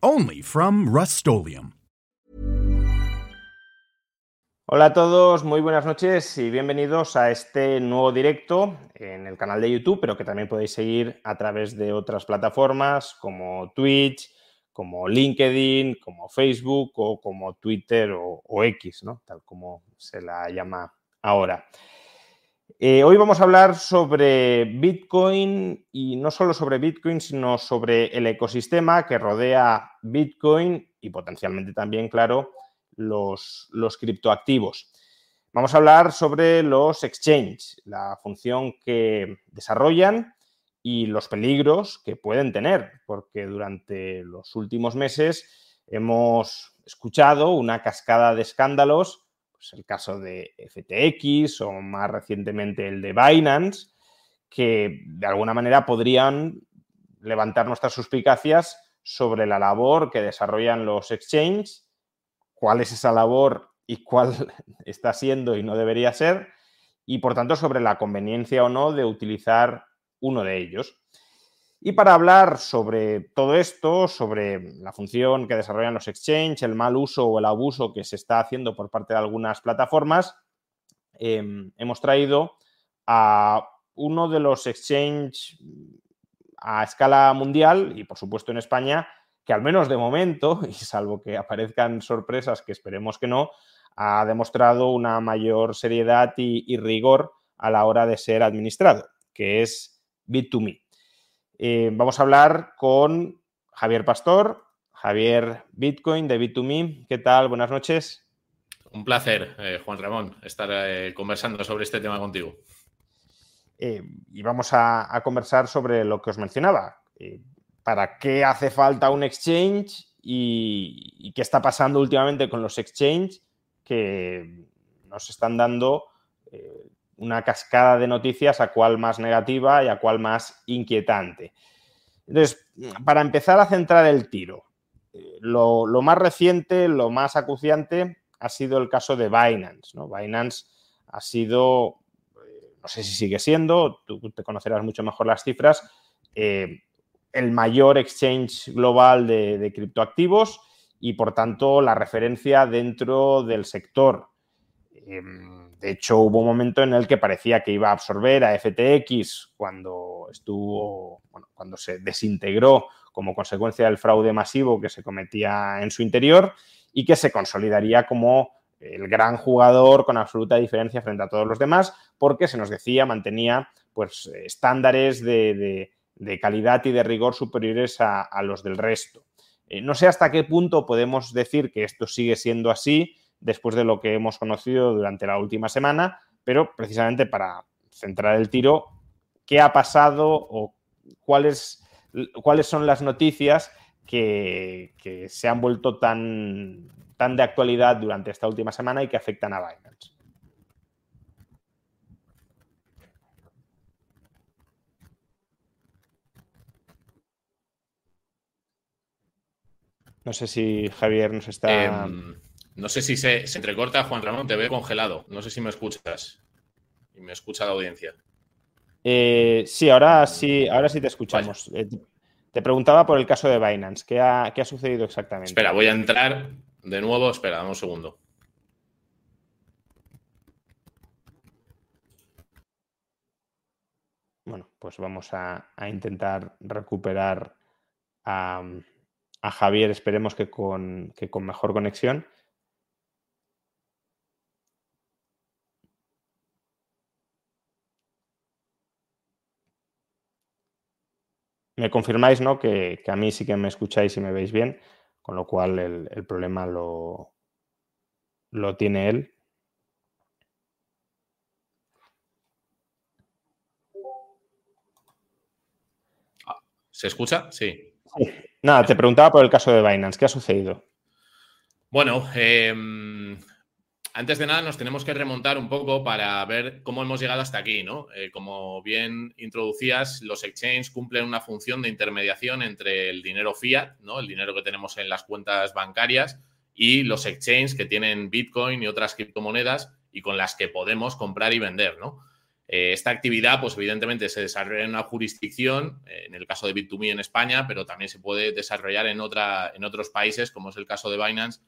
Only from Rust Hola a todos, muy buenas noches y bienvenidos a este nuevo directo en el canal de YouTube, pero que también podéis seguir a través de otras plataformas como Twitch, como LinkedIn, como Facebook o como Twitter o, X, ¿no? tal como se la llama ahora. Eh, hoy vamos a hablar sobre Bitcoin y no solo sobre Bitcoin, sino sobre el ecosistema que rodea Bitcoin y potencialmente también, claro, los, criptoactivos. Vamos a hablar sobre los exchanges, la función que desarrollan y los peligros que pueden tener, porque durante los últimos meses hemos escuchado una cascada de escándalos, pues el caso de FTX o más recientemente el de Binance, que de alguna manera podrían levantar nuestras suspicacias sobre la labor que desarrollan los exchanges cuál es esa labor y cuál está siendo y no debería ser, y por tanto sobre la conveniencia o no de utilizar uno de ellos. Y para hablar sobre todo esto, sobre la función que desarrollan los exchanges, el mal uso o el abuso que se está haciendo por parte de algunas plataformas, em, hemos traído a uno de los exchanges a escala mundial y por supuesto en España que al menos de momento, y salvo que aparezcan sorpresas que esperemos que no, ha demostrado una mayor seriedad y, rigor a la hora de ser administrado, que es Bit2Me. Eh, vamos a hablar con Javier Pastor, Javier Bitcoin de Bit2Me. ¿Qué tal? Buenas noches. Un placer, eh, Juan Ramón, estar eh, conversando sobre este tema contigo. y vamos a, a, conversar sobre lo que os mencionaba para qué hace falta un exchange y, qué está pasando últimamente con los exchanges que nos están dando eh, una cascada de noticias a cual más negativa y a cual más inquietante. Entonces, para empezar a centrar el tiro, eh, lo, más reciente, lo más acuciante ha sido el caso de Binance. ¿no? Binance ha sido, eh, no sé si sigue siendo, tú te conocerás mucho mejor las cifras, el mayor exchange global de, criptoactivos y por tanto la referencia dentro del sector. Em, de hecho, hubo un momento en el que parecía que iba a absorber a FTX cuando estuvo, cuando se desintegró como consecuencia del fraude masivo que se cometía en su interior y que se consolidaría como el gran jugador con absoluta diferencia frente a todos los demás, porque se nos decía, mantenía pues estándares de de calidad y de rigor superiores a, los del resto. Eh, no sé hasta qué punto podemos decir que esto sigue siendo así después de lo que hemos conocido durante la última semana, pero precisamente para centrar el tiro, ¿qué ha pasado o cuáles, cuáles son las noticias que, se han vuelto tan, tan de actualidad durante esta última semana y que afectan a Binance? No sé si Javier nos está. Em, no sé si se, entrecorta, Juan Ramón, te veo congelado. No sé si me escuchas. Y me escucha la audiencia. Eh, sí, ahora sí, ahora sí te escuchamos. Eh, te preguntaba por el caso de Binance. ¿Qué ha, ¿Qué ha sucedido exactamente? Espera, voy a entrar de nuevo. Espera, dame un segundo. Bueno, pues vamos a, intentar recuperar a a Javier, esperemos que con, con mejor conexión. Me confirmáis, ¿no? Que, a mí sí que me escucháis y me veis bien, con lo cual el, problema lo, lo tiene él. ¿Se escucha? Sí. Nada, te preguntaba por el caso de Binance. ¿Qué ha sucedido? Bueno, em, antes de nada nos tenemos que remontar un poco para ver cómo hemos llegado hasta aquí, ¿no? Eh, como bien introducías, los exchanges cumplen una función de intermediación entre el dinero fiat, ¿no? El dinero que tenemos en las cuentas bancarias y los exchanges que tienen Bitcoin y otras criptomonedas y con las que podemos comprar y vender, ¿no? Eh, esta actividad, pues evidentemente se desarrolla en una jurisdicción, eh, en el caso de Bit2Me en España, pero también se puede desarrollar en, otra, en otros países, como es el caso de Binance,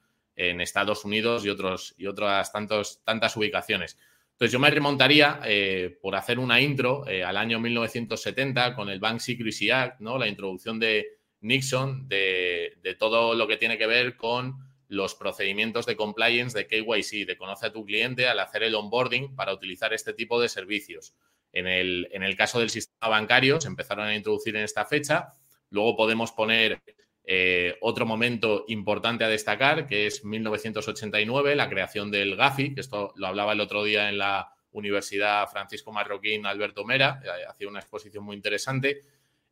en Estados Unidos y, otros, y otras tantos, tantas ubicaciones. Entonces yo me remontaría, eh, por hacer una intro, al año 1970 con el Bank Secrecy Act, ¿no? la introducción de Nixon, de, de todo lo que tiene que ver con los procedimientos de compliance de KYC, de conoce a tu cliente al hacer el onboarding para utilizar este tipo de servicios. En el, en el caso del sistema bancario se empezaron a introducir en esta fecha. Luego podemos poner eh, otro momento importante a destacar, que es 1989, la creación del GAFI, que esto lo hablaba el otro día en la Universidad Francisco Marroquín Alberto Mera, eh, hacía una exposición muy interesante,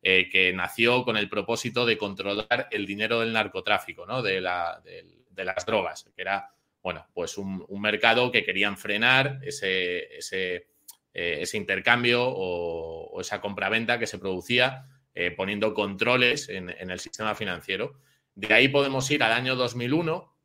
eh, que nació con el propósito de controlar el dinero del narcotráfico, ¿no? de la, de las drogas, que era, bueno, pues un, mercado que querían frenar ese, ese, eh, intercambio o, esa compraventa que se producía eh, poniendo controles en, el sistema financiero. De ahí podemos ir al año 2001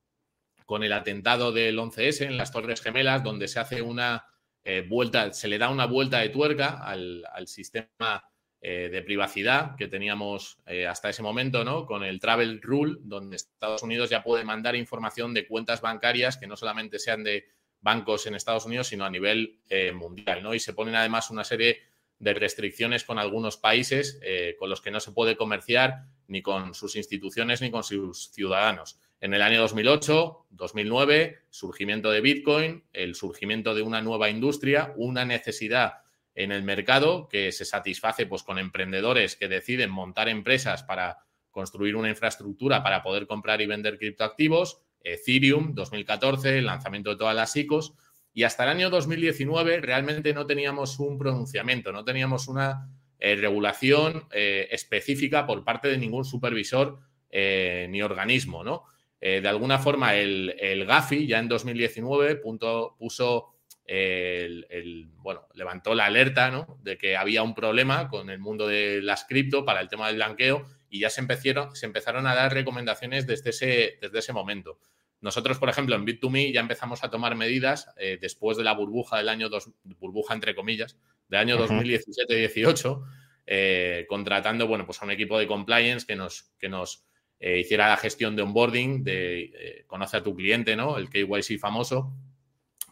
con el atentado del 11S en las Torres Gemelas, donde se hace una eh, vuelta, se le da una vuelta de tuerca al, sistema eh, de privacidad que teníamos eh, hasta ese momento, ¿no? Con el Travel Rule, donde Estados Unidos ya puede mandar información de cuentas bancarias que no solamente sean de bancos en Estados Unidos, sino a nivel mundial, ¿no? Y se ponen además una serie de restricciones con algunos países con los que no se puede comerciar ni con sus instituciones ni con sus ciudadanos. En el año 2008, 2009, surgimiento de Bitcoin, el surgimiento de una nueva industria, una necesidad en el mercado que se satisface pues, con emprendedores que deciden montar empresas para construir una infraestructura para poder comprar y vender criptoactivos, Ethereum 2014, el lanzamiento de todas las ICOs, y hasta el año 2019 realmente no teníamos un pronunciamiento, no teníamos una eh, regulación eh, específica por parte de ningún supervisor eh, ni organismo, ¿no? de alguna forma el, GAFI ya en 2019 punto, puso el, bueno, levantó la alerta ¿no? de que había un problema con el mundo de las cripto para el tema del blanqueo y ya se empezaron, se empezaron a dar recomendaciones desde ese, desde ese momento. Nosotros, por ejemplo, en Bit2Me ya empezamos a tomar medidas eh, después de la burbuja del año, dos, burbuja entre comillas, del año 2017-18, eh, contratando, bueno, pues a un equipo de compliance que nos, que nos eh, hiciera la gestión de onboarding, de conoce a tu cliente, ¿no? El KYC famoso,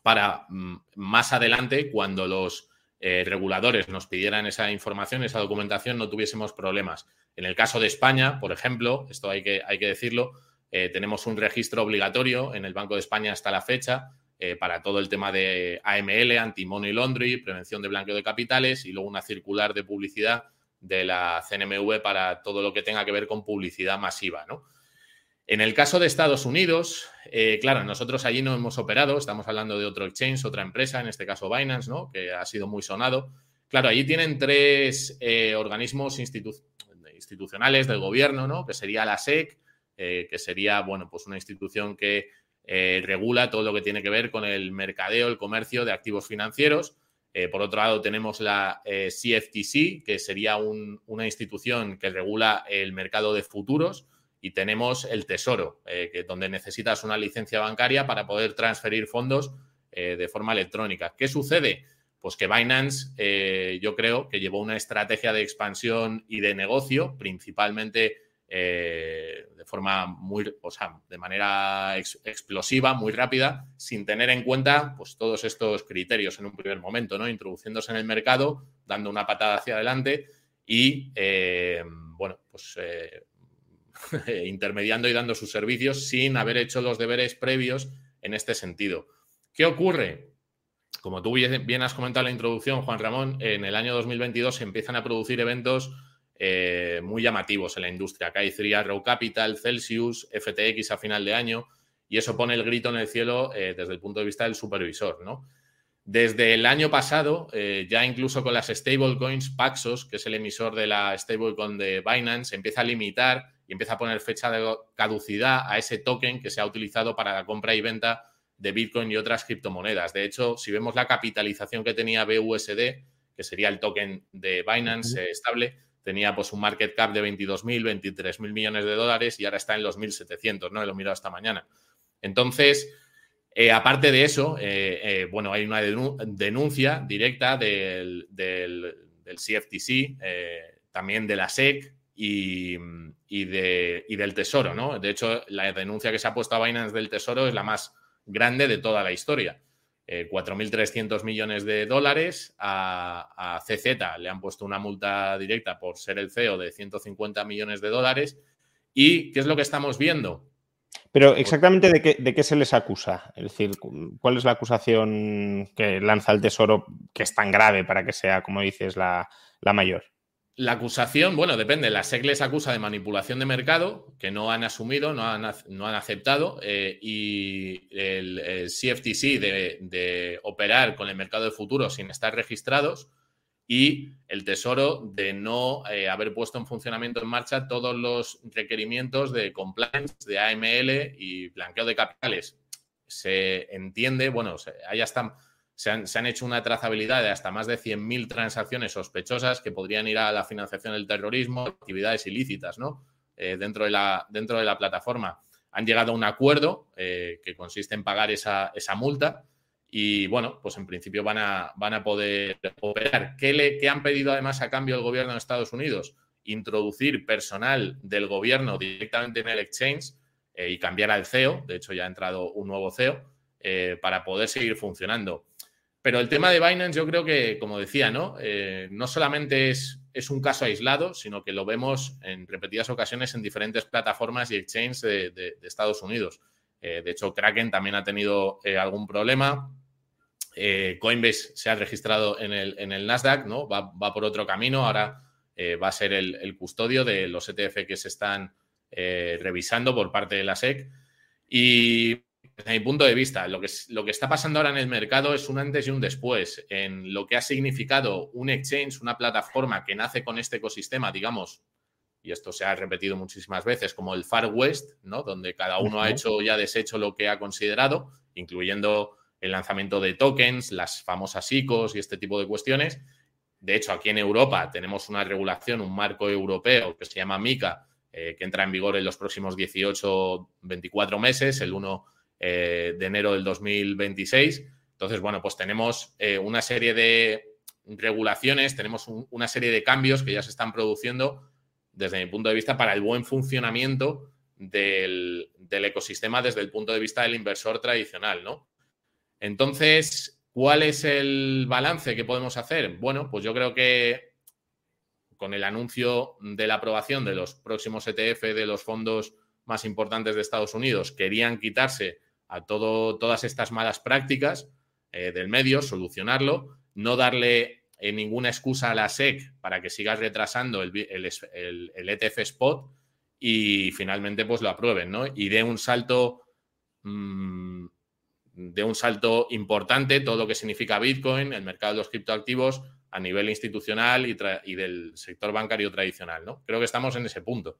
para mm, más adelante, cuando los eh, reguladores nos pidieran esa información, esa documentación, no tuviésemos problemas. En el caso de España, por ejemplo, esto hay que, hay que decirlo, eh, tenemos un registro obligatorio en el Banco de España hasta la fecha eh, para todo el tema de AML, anti-money laundry, prevención de blanqueo de capitales y luego una circular de publicidad de la CNMV para todo lo que tenga que ver con publicidad masiva, ¿no? En el caso de Estados Unidos, eh, claro, nosotros allí no hemos operado, estamos hablando de otro exchange, otra empresa, en este caso Binance, ¿no? que ha sido muy sonado. Claro, allí tienen tres organismos institucionales del gobierno, ¿no? que sería la SEC, eh, que sería bueno, pues una institución que regula todo lo que tiene que ver con el mercadeo, el comercio de activos financieros. por otro lado, tenemos la CFTC, que sería una institución que regula el mercado de futuros y tenemos el Tesoro, eh, que, donde necesitas una licencia bancaria para poder transferir fondos eh, de forma electrónica. ¿Qué sucede? Pues que Binance, eh, yo creo que llevó una estrategia de expansión y de negocio, principalmente de forma muy, o sea, de manera explosiva, muy rápida, sin tener en cuenta pues, todos estos criterios en un primer momento, ¿no? Introduciéndose en el mercado, dando una patada hacia adelante y, bueno, pues intermediando y dando sus servicios sin haber hecho los deberes previos en este sentido. ¿Qué ocurre? Como tú bien has comentado en la introducción, Juan Ramón, en el año 2022 se empiezan a producir eventos eh, muy llamativos en la industria. K3 Row Capital, Celsius, FTX a final de año, y eso pone el grito en el cielo eh, desde el punto de vista del supervisor, ¿no? Desde el año pasado, eh, ya incluso con las stablecoins, Paxos, que es el emisor de la stablecoin de Binance, empieza a limitar y empieza a poner fecha de caducidad a ese token que se ha utilizado para la compra y venta de Bitcoin y otras criptomonedas. De hecho, si vemos la capitalización que tenía BUSD, que sería el token de Binance estable, tenía pues un market cap de 22.000, 23.000 millones de dólares y ahora está en los 1.700, ¿no? Lo he mirado esta mañana. Entonces, eh, aparte de eso, eh, eh, bueno, hay una denuncia directa del, del, CFTC, también de la SEC y, de, y, del Tesoro, ¿no? De hecho, la denuncia que se ha puesto a Binance del Tesoro es la más grande de toda la historia. 4.300 millones de dólares. A, a, CZ le han puesto una multa directa por ser el CEO de 150 millones de dólares. ¿Y qué es lo que estamos viendo? Pero exactamente de qué, de qué se les acusa. Es decir, ¿cuál es la acusación que lanza el Tesoro que es tan grave para que sea, como dices, la, mayor? La acusación, bueno, depende. La SEC les acusa de manipulación de mercado, que no han asumido, no han, no han aceptado, eh, y el, CFTC de, operar con el mercado de futuros sin estar registrados, y el Tesoro de no eh, haber puesto en funcionamiento en marcha todos los requerimientos de compliance, de AML y blanqueo de capitales. Se entiende, bueno, ahí hasta, se han, hecho una trazabilidad de hasta más de 100.000 transacciones sospechosas que podrían ir a la financiación del terrorismo, actividades ilícitas, ¿no? Eh, dentro, de la, plataforma. Han llegado a un acuerdo eh, que consiste en pagar esa, multa y bueno, pues en principio van a, poder operar. ¿Qué, le, han pedido además a cambio el gobierno de Estados Unidos? Introducir personal del gobierno directamente en el exchange eh, y cambiar al CEO. De hecho, ya ha entrado un nuevo CEO para poder seguir funcionando. Pero el tema de Binance, yo creo que, como decía, ¿no? Eh, no solamente es, es, un caso aislado, sino que lo vemos en repetidas ocasiones en diferentes plataformas y exchanges de, Estados Unidos. de hecho, Kraken también ha tenido algún problema. Eh, Coinbase se ha registrado en el, en el Nasdaq, ¿no? Va, por otro camino. Ahora eh, va a ser el, custodio de los ETF que se están eh, revisando por parte de la SEC. Y desde mi punto de vista, lo que, lo que está pasando ahora en el mercado es un antes y un después en lo que ha significado un exchange, una plataforma que nace con este ecosistema, digamos, y esto se ha repetido muchísimas veces, como el Far West, ¿no? Donde cada uno ha hecho ya deshecho lo que ha considerado, incluyendo el lanzamiento de tokens, las famosas ICOs y este tipo de cuestiones. De hecho, aquí en Europa tenemos una regulación, un marco europeo que se llama MICA, eh, que entra en vigor en los próximos 18, 24 meses, el 1 eh, de enero del 2026. Entonces, bueno, pues tenemos eh, una serie de regulaciones, tenemos una serie de cambios que ya se están produciendo desde mi punto de vista para el buen funcionamiento del, del ecosistema desde el punto de vista del inversor tradicional, ¿no? Entonces, ¿cuál es el balance que podemos hacer? Bueno, pues yo creo que con el anuncio de la aprobación de los próximos ETF de los fondos más importantes de Estados Unidos, querían quitarse a todo, todas estas malas prácticas eh, del medio, solucionarlo, no darle eh, ninguna excusa a la SEC para que siga retrasando el, ETF e Spot y finalmente pues lo aprueben, ¿no? Y dé un salto mm, de un salto importante todo lo que significa Bitcoin, el mercado de los criptoactivos a nivel institucional y, del sector bancario tradicional. ¿no? Creo que estamos en ese punto.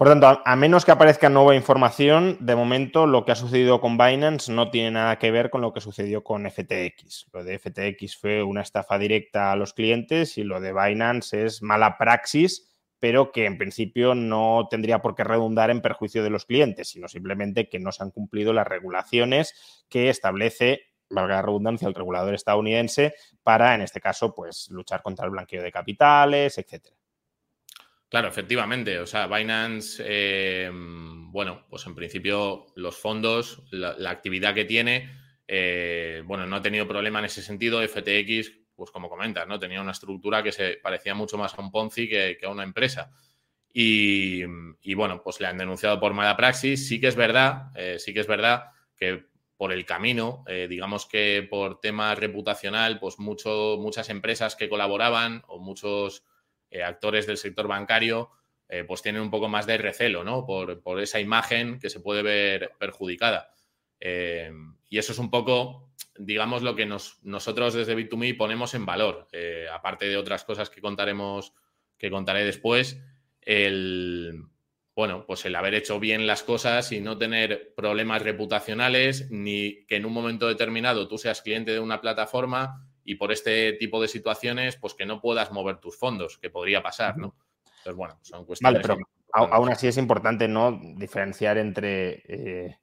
Por tanto, a, menos que aparezca nueva información, de momento lo que ha sucedido con Binance no tiene nada que ver con lo que sucedió con FTX. Lo de FTX fue una estafa directa a los clientes y lo de Binance es mala praxis pero que en principio no tendría por qué redundar en perjuicio de los clientes, sino simplemente que no se han cumplido las regulaciones que establece valga la redundancia, el regulador estadounidense para, en este caso, pues luchar contra el blanqueo de capitales, etcétera. Claro, efectivamente. O sea, Binance, eh, bueno, pues en principio los fondos, la, actividad que tiene, eh, bueno, no ha tenido problema en ese sentido. FTX pues como comentas, ¿no? Tenía una estructura que se parecía mucho más a un Ponzi que, a una empresa. Y, bueno, pues le han denunciado por mala praxis. Sí que es verdad, eh, sí que es verdad que por el camino, eh, digamos que por tema reputacional, pues mucho, muchas empresas que colaboraban o muchos eh, actores del sector bancario, pues tienen un poco más de recelo, ¿no? Por, por esa imagen que se puede ver perjudicada. y eso es un poco digamos, lo que nosotros desde Bit2Me ponemos en valor, eh, aparte de otras cosas que contaremos, que contaré después, el, bueno, pues el haber hecho bien las cosas y no tener problemas reputacionales, ni que en un momento determinado tú seas cliente de una plataforma y por este tipo de situaciones, pues que no puedas mover tus fondos, que podría pasar, ¿no? Entonces, bueno, son cuestiones. Vale, pero aún así es importante no diferenciar entre eh,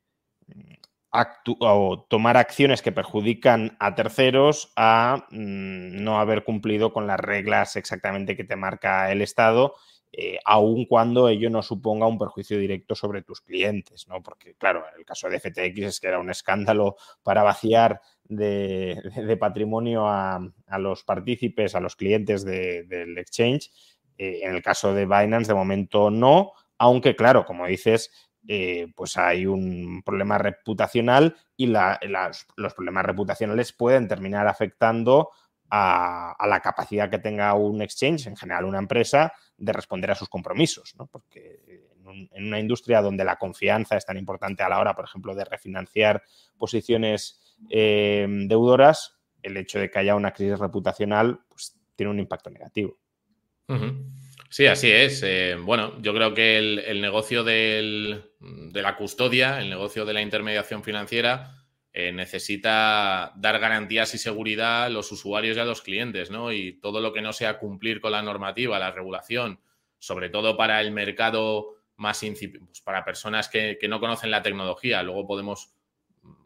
o tomar acciones que perjudican a terceros a mm, no haber cumplido con las reglas exactamente que te marca el Estado, eh, aun cuando ello no suponga un perjuicio directo sobre tus clientes, ¿no? Porque, claro, el caso de FTX es que era un escándalo para vaciar de, patrimonio a, los partícipes, a los clientes del exchange. Eh, en el caso de Binance, de momento no, aunque, claro, como dices, eh, pues hay un problema reputacional y los problemas reputacionales pueden terminar afectando a, la capacidad que tenga un exchange, en general una empresa, de responder a sus compromisos, ¿no? Porque en, una industria donde la confianza es tan importante a la hora, por ejemplo, de refinanciar posiciones eh, deudoras, el hecho de que haya una crisis reputacional pues, tiene un impacto negativo. Sí, así es. Eh, bueno, yo creo que el, negocio de la custodia, el negocio de la intermediación financiera, eh, necesita dar garantías y seguridad a los usuarios y a los clientes, ¿no? Y todo lo que no sea cumplir con la normativa, la regulación, sobre todo para el mercado más pues para personas que, no conocen la tecnología. Luego podemos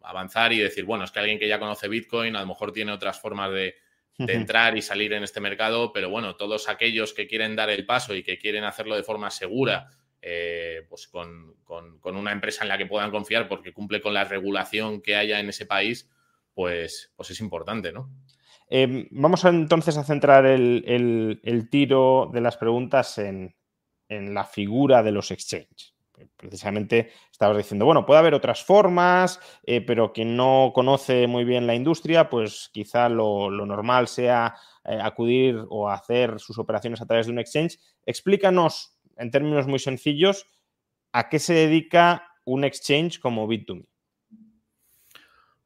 avanzar y decir, bueno, es que alguien que ya conoce Bitcoin a lo mejor tiene otras formas de, de entrar y salir en este mercado, pero bueno, todos aquellos que quieren dar el paso y que quieren hacerlo de forma segura, eh, pues con, una empresa en la que puedan confiar porque cumple con la regulación que haya en ese país, pues, pues es importante, ¿no? Em, vamos entonces a centrar el, tiro de las preguntas en, en la figura de los exchanges precisamente estabas diciendo, bueno, puede haber otras formas, eh, pero quien no conoce muy bien la industria, pues quizá lo, normal sea eh, acudir o hacer sus operaciones a través de un exchange. Explícanos, en términos muy sencillos, a qué se dedica un exchange como Bit2Me.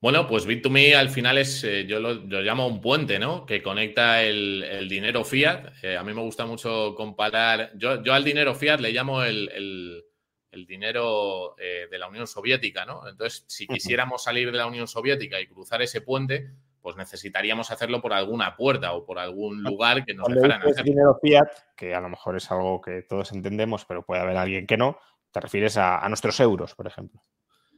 Bueno, pues Bit2Me al final es, eh, yo lo, llamo un puente, ¿no? Que conecta el, dinero fiat. a mí me gusta mucho comparar, yo, yo al dinero fiat le llamo el el dinero eh, de la Unión Soviética, ¿no? Entonces, si quisiéramos salir de la Unión Soviética y cruzar ese puente, pues necesitaríamos hacerlo por alguna puerta o por algún lugar que nos dejaran hacer. dinero fiat, que a lo mejor es algo que todos entendemos, pero puede haber alguien que no, te refieres a, nuestros euros, por ejemplo.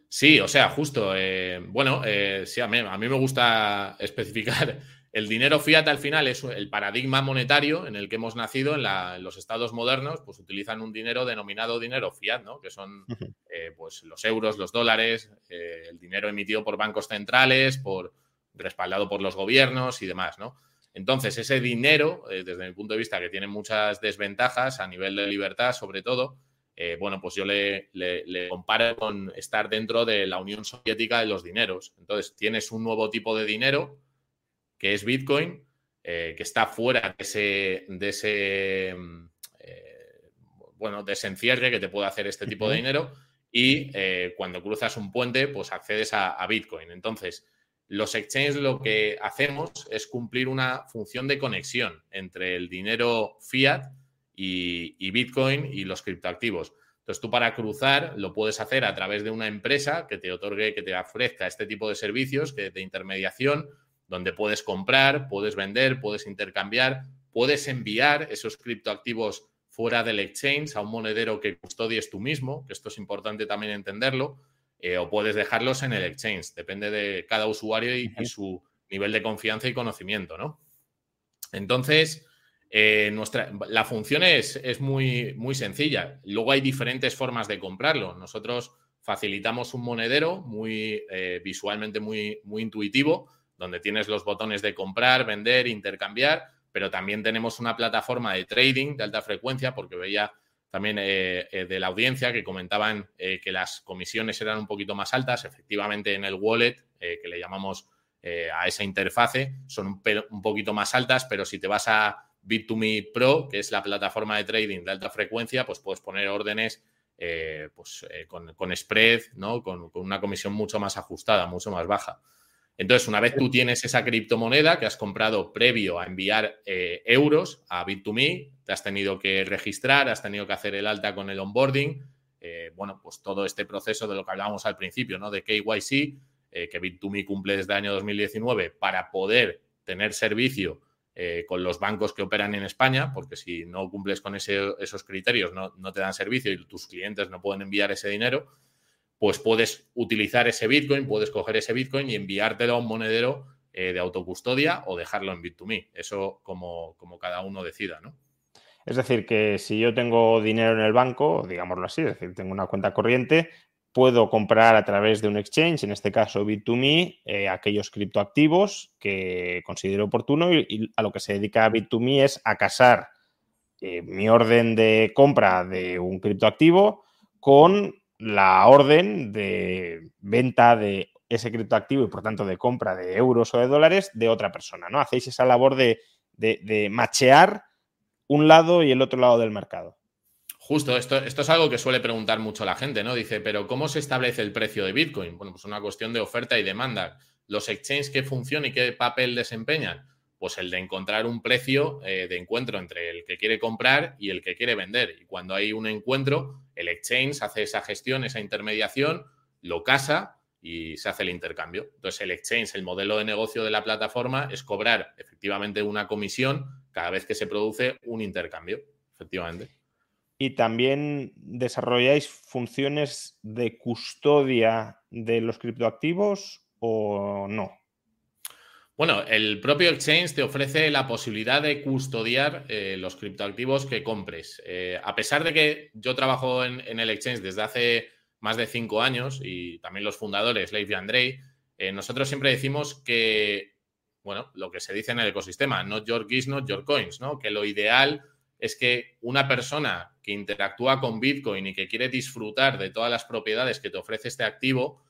Sí, o sea, justo. Eh, bueno, eh, sí, a mí, a mí me gusta especificar el dinero fiat al final es el paradigma monetario en el que hemos nacido en, los estados modernos, pues utilizan un dinero denominado dinero fiat, ¿no? Que son eh, pues los euros, los dólares, el dinero emitido por bancos centrales, por respaldado por los gobiernos y demás, ¿no? Entonces, ese dinero, eh, desde mi punto de vista, que tiene muchas desventajas a nivel de libertad, sobre todo, bueno, pues yo le, le, comparo con estar dentro de la Unión Soviética de los dineros. Entonces, tienes un nuevo tipo de dinero que es Bitcoin, eh, que está fuera de ese, de ese mm, eh, bueno, de ese encierre que te puede hacer este tipo de dinero. Y eh, cuando cruzas un puente, pues accedes a, Bitcoin. Entonces, los exchanges lo que hacemos es cumplir una función de conexión entre el dinero fiat y, Bitcoin y los criptoactivos. Entonces, tú para cruzar lo puedes hacer a través de una empresa que te otorgue, que te ofrezca este tipo de servicios de intermediación donde puedes comprar, puedes vender, puedes intercambiar, puedes enviar esos criptoactivos fuera del exchange a un monedero que custodies tú mismo, que esto es importante también entenderlo, eh, o puedes dejarlos en el exchange, depende de cada usuario y, su nivel de confianza y conocimiento, ¿no? Entonces, eh, nuestra, la función es, es, muy, muy sencilla. Luego hay diferentes formas de comprarlo. Nosotros facilitamos un monedero muy eh, visualmente muy, muy intuitivo, donde tienes los botones de comprar, vender, intercambiar, pero también tenemos una plataforma de trading de alta frecuencia, porque veía también eh, eh, de la audiencia que comentaban eh, que las comisiones eran un poquito más altas. Efectivamente, en el wallet, que le llamamos a esa interfase, son un, poquito más altas, pero si te vas a Bit2Me Pro, que es la plataforma de trading de alta frecuencia, pues puedes poner órdenes pues, con, spread, ¿no? con una comisión mucho más ajustada, mucho más baja. Entonces, una vez tú tienes esa criptomoneda que has comprado previo a enviar eh, euros a Bit2Me, te has tenido que registrar, has tenido que hacer el alta con el onboarding, eh, bueno, pues todo este proceso de lo que hablábamos al principio, ¿no? De KYC, eh, que Bit2Me cumple desde el año 2019 para poder tener servicio con los bancos que operan en España, porque si no cumples con esos criterios no, no, te dan servicio y tus clientes no pueden enviar ese dinero, pues puedes utilizar ese Bitcoin, puedes coger ese Bitcoin y enviártelo a un monedero de autocustodia o dejarlo en Bit2Me. Eso como, como cada uno decida, ¿no? Es decir, que si yo tengo dinero en el banco, digámoslo así, es decir, tengo una cuenta corriente, puedo comprar a través de un exchange, en este caso Bit2Me, eh, aquellos criptoactivos que considero oportuno y, a lo que se dedica Bit2Me es a casar eh, mi orden de compra de un criptoactivo con la orden de venta de ese criptoactivo y por tanto de compra de euros o de dólares de otra persona, ¿no? Hacéis esa labor de, de, machear un lado y el otro lado del mercado. Justo, esto, esto es algo que suele preguntar mucho la gente, ¿no? Dice, pero ¿cómo se establece el precio de Bitcoin? Bueno, pues una cuestión de oferta y demanda. ¿Los exchanges qué función y qué papel desempeñan? Pues el de encontrar un precio eh, de encuentro entre el que quiere comprar y el que quiere vender. Y cuando hay un encuentro, el exchange hace esa gestión, esa intermediación, lo casa y se hace el intercambio. Entonces, el exchange, el modelo de negocio de la plataforma es cobrar efectivamente una comisión cada vez que se produce un intercambio, efectivamente. Y también desarrolláis funciones de custodia de los criptoactivos o no? Bueno, el propio exchange te ofrece la posibilidad de custodiar eh, los criptoactivos que compres. Eh, a pesar de que yo trabajo en, el exchange desde hace más de cinco años y también los fundadores, Leif y Andrei, eh, nosotros siempre decimos que bueno, lo que se dice en el ecosistema, not your keys, not your coins, ¿no? Que lo ideal es que una persona que interactúa con Bitcoin y que quiere disfrutar de todas las propiedades que te ofrece este activo,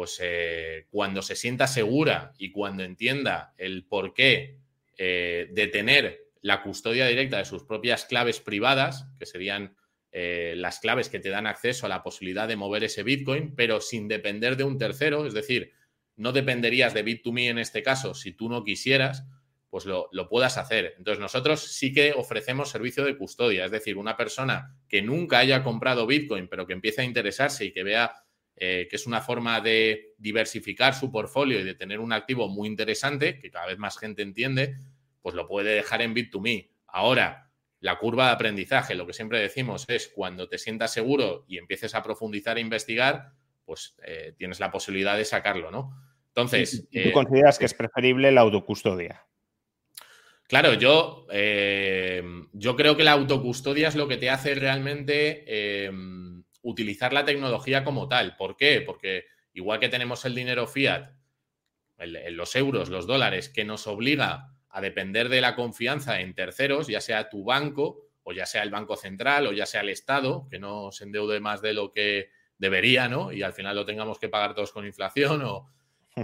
pues eh, cuando se sienta segura y cuando entienda el porqué eh, de tener la custodia directa de sus propias claves privadas, que serían eh, las claves que te dan acceso a la posibilidad de mover ese Bitcoin, pero sin depender de un tercero, es decir, no dependerías de Bit2Me en este caso si tú no quisieras, pues lo, puedas hacer. Entonces nosotros sí que ofrecemos servicio de custodia, es decir, una persona que nunca haya comprado Bitcoin, pero que empiece a interesarse y que vea eh, que es una forma de diversificar su portfolio y de tener un activo muy interesante, que cada vez más gente entiende, pues lo puede dejar en Bit2Me. Ahora, la curva de aprendizaje, lo que siempre decimos es cuando te sientas seguro y empieces a profundizar e investigar, pues eh, tienes la posibilidad de sacarlo, ¿no? Entonces. ¿Tú eh, consideras que es preferible la autocustodia? Claro, yo, eh, yo creo que la autocustodia es lo que te hace realmente eh, utilizar la tecnología como tal. ¿Por qué? Porque igual que tenemos el dinero fiat, los euros, los dólares, que nos obliga a depender de la confianza en terceros, ya sea tu banco o ya sea el Banco Central o ya sea el Estado, que no se endeude más de lo que debería, ¿no? Y al final lo tengamos que pagar todos con inflación o,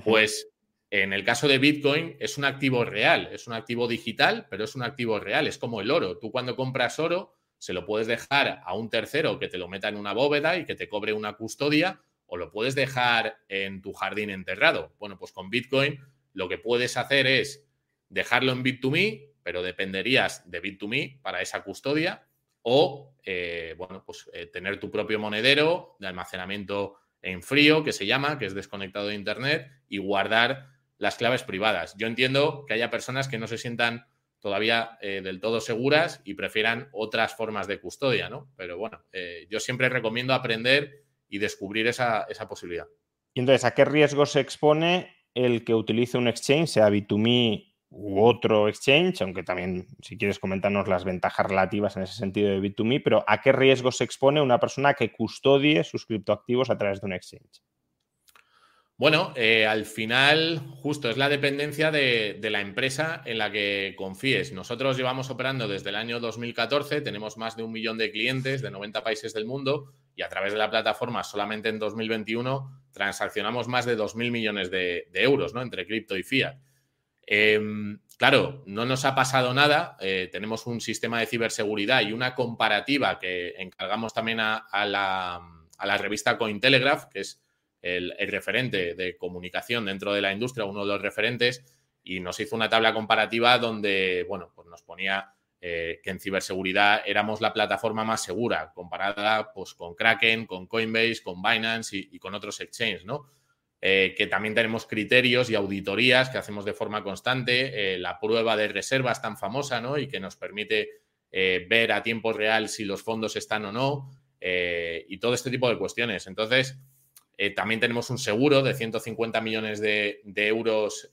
pues en el caso de Bitcoin es un activo real, es un activo digital, pero es un activo real, es como el oro. Tú cuando compras oro se lo puedes dejar a un tercero que te lo meta en una bóveda y que te cobre una custodia o lo puedes dejar en tu jardín enterrado. Bueno, pues con Bitcoin lo que puedes hacer es dejarlo en Bit2Me, pero dependerías de Bit2Me para esa custodia o, eh, bueno, pues eh, tener tu propio monedero de almacenamiento en frío, que se llama, que es desconectado de Internet, y guardar las claves privadas. Yo entiendo que haya personas que no se sientan todavía eh, del todo seguras y prefieran otras formas de custodia, ¿no? Pero bueno, eh, yo siempre recomiendo aprender y descubrir esa, esa, posibilidad. Y entonces, ¿a qué riesgo se expone el que utilice un exchange, sea B2Me u otro exchange, aunque también si quieres comentarnos las ventajas relativas en ese sentido de Bit2Me, pero ¿a qué riesgo se expone una persona que custodie sus criptoactivos a través de un exchange? Bueno, eh, al final, justo es la dependencia de, la empresa en la que confíes. Nosotros llevamos operando desde el año 2014, tenemos más de un millón de clientes de 90 países del mundo y a través de la plataforma solamente en 2021 transaccionamos más de 2.000 millones de, euros ¿no? entre cripto y fiat. Em, claro, no nos ha pasado nada. Eh, tenemos un sistema de ciberseguridad y una comparativa que encargamos también a, la, revista Cointelegraph, que es el, referente de comunicación dentro de la industria, uno de los referentes, y nos hizo una tabla comparativa donde, bueno, pues nos ponía eh, que en ciberseguridad éramos la plataforma más segura comparada pues, con Kraken, con Coinbase, con Binance y, con otros exchanges, ¿no? Eh, que también tenemos criterios y auditorías que hacemos de forma constante, eh, la prueba de reservas tan famosa, ¿no? Y que nos permite ver a tiempo real si los fondos están o no, y todo este tipo de cuestiones. Entonces, también tenemos un seguro de 150 millones de, de euros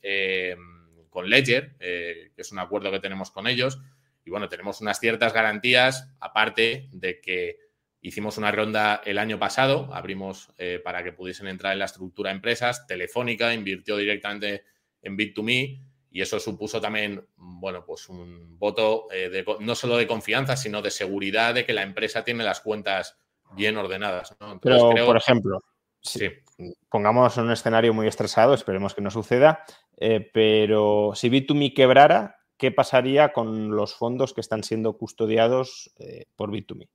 con Ledger, que es un acuerdo que tenemos con ellos, y bueno, tenemos unas ciertas garantías, aparte de que hicimos una ronda el año pasado, abrimos eh, para que pudiesen entrar en la estructura empresas, Telefónica invirtió directamente en Bit2Me y eso supuso también, bueno, pues un voto eh, de, no solo de confianza, sino de seguridad de que la empresa tiene las cuentas bien ordenadas. Pero, por ejemplo, sí. pongamos un escenario muy estresado, esperemos que no suceda, eh, pero si Bit2Me quebrara, ¿qué pasaría con los fondos que están siendo custodiados eh, por Bit2Me?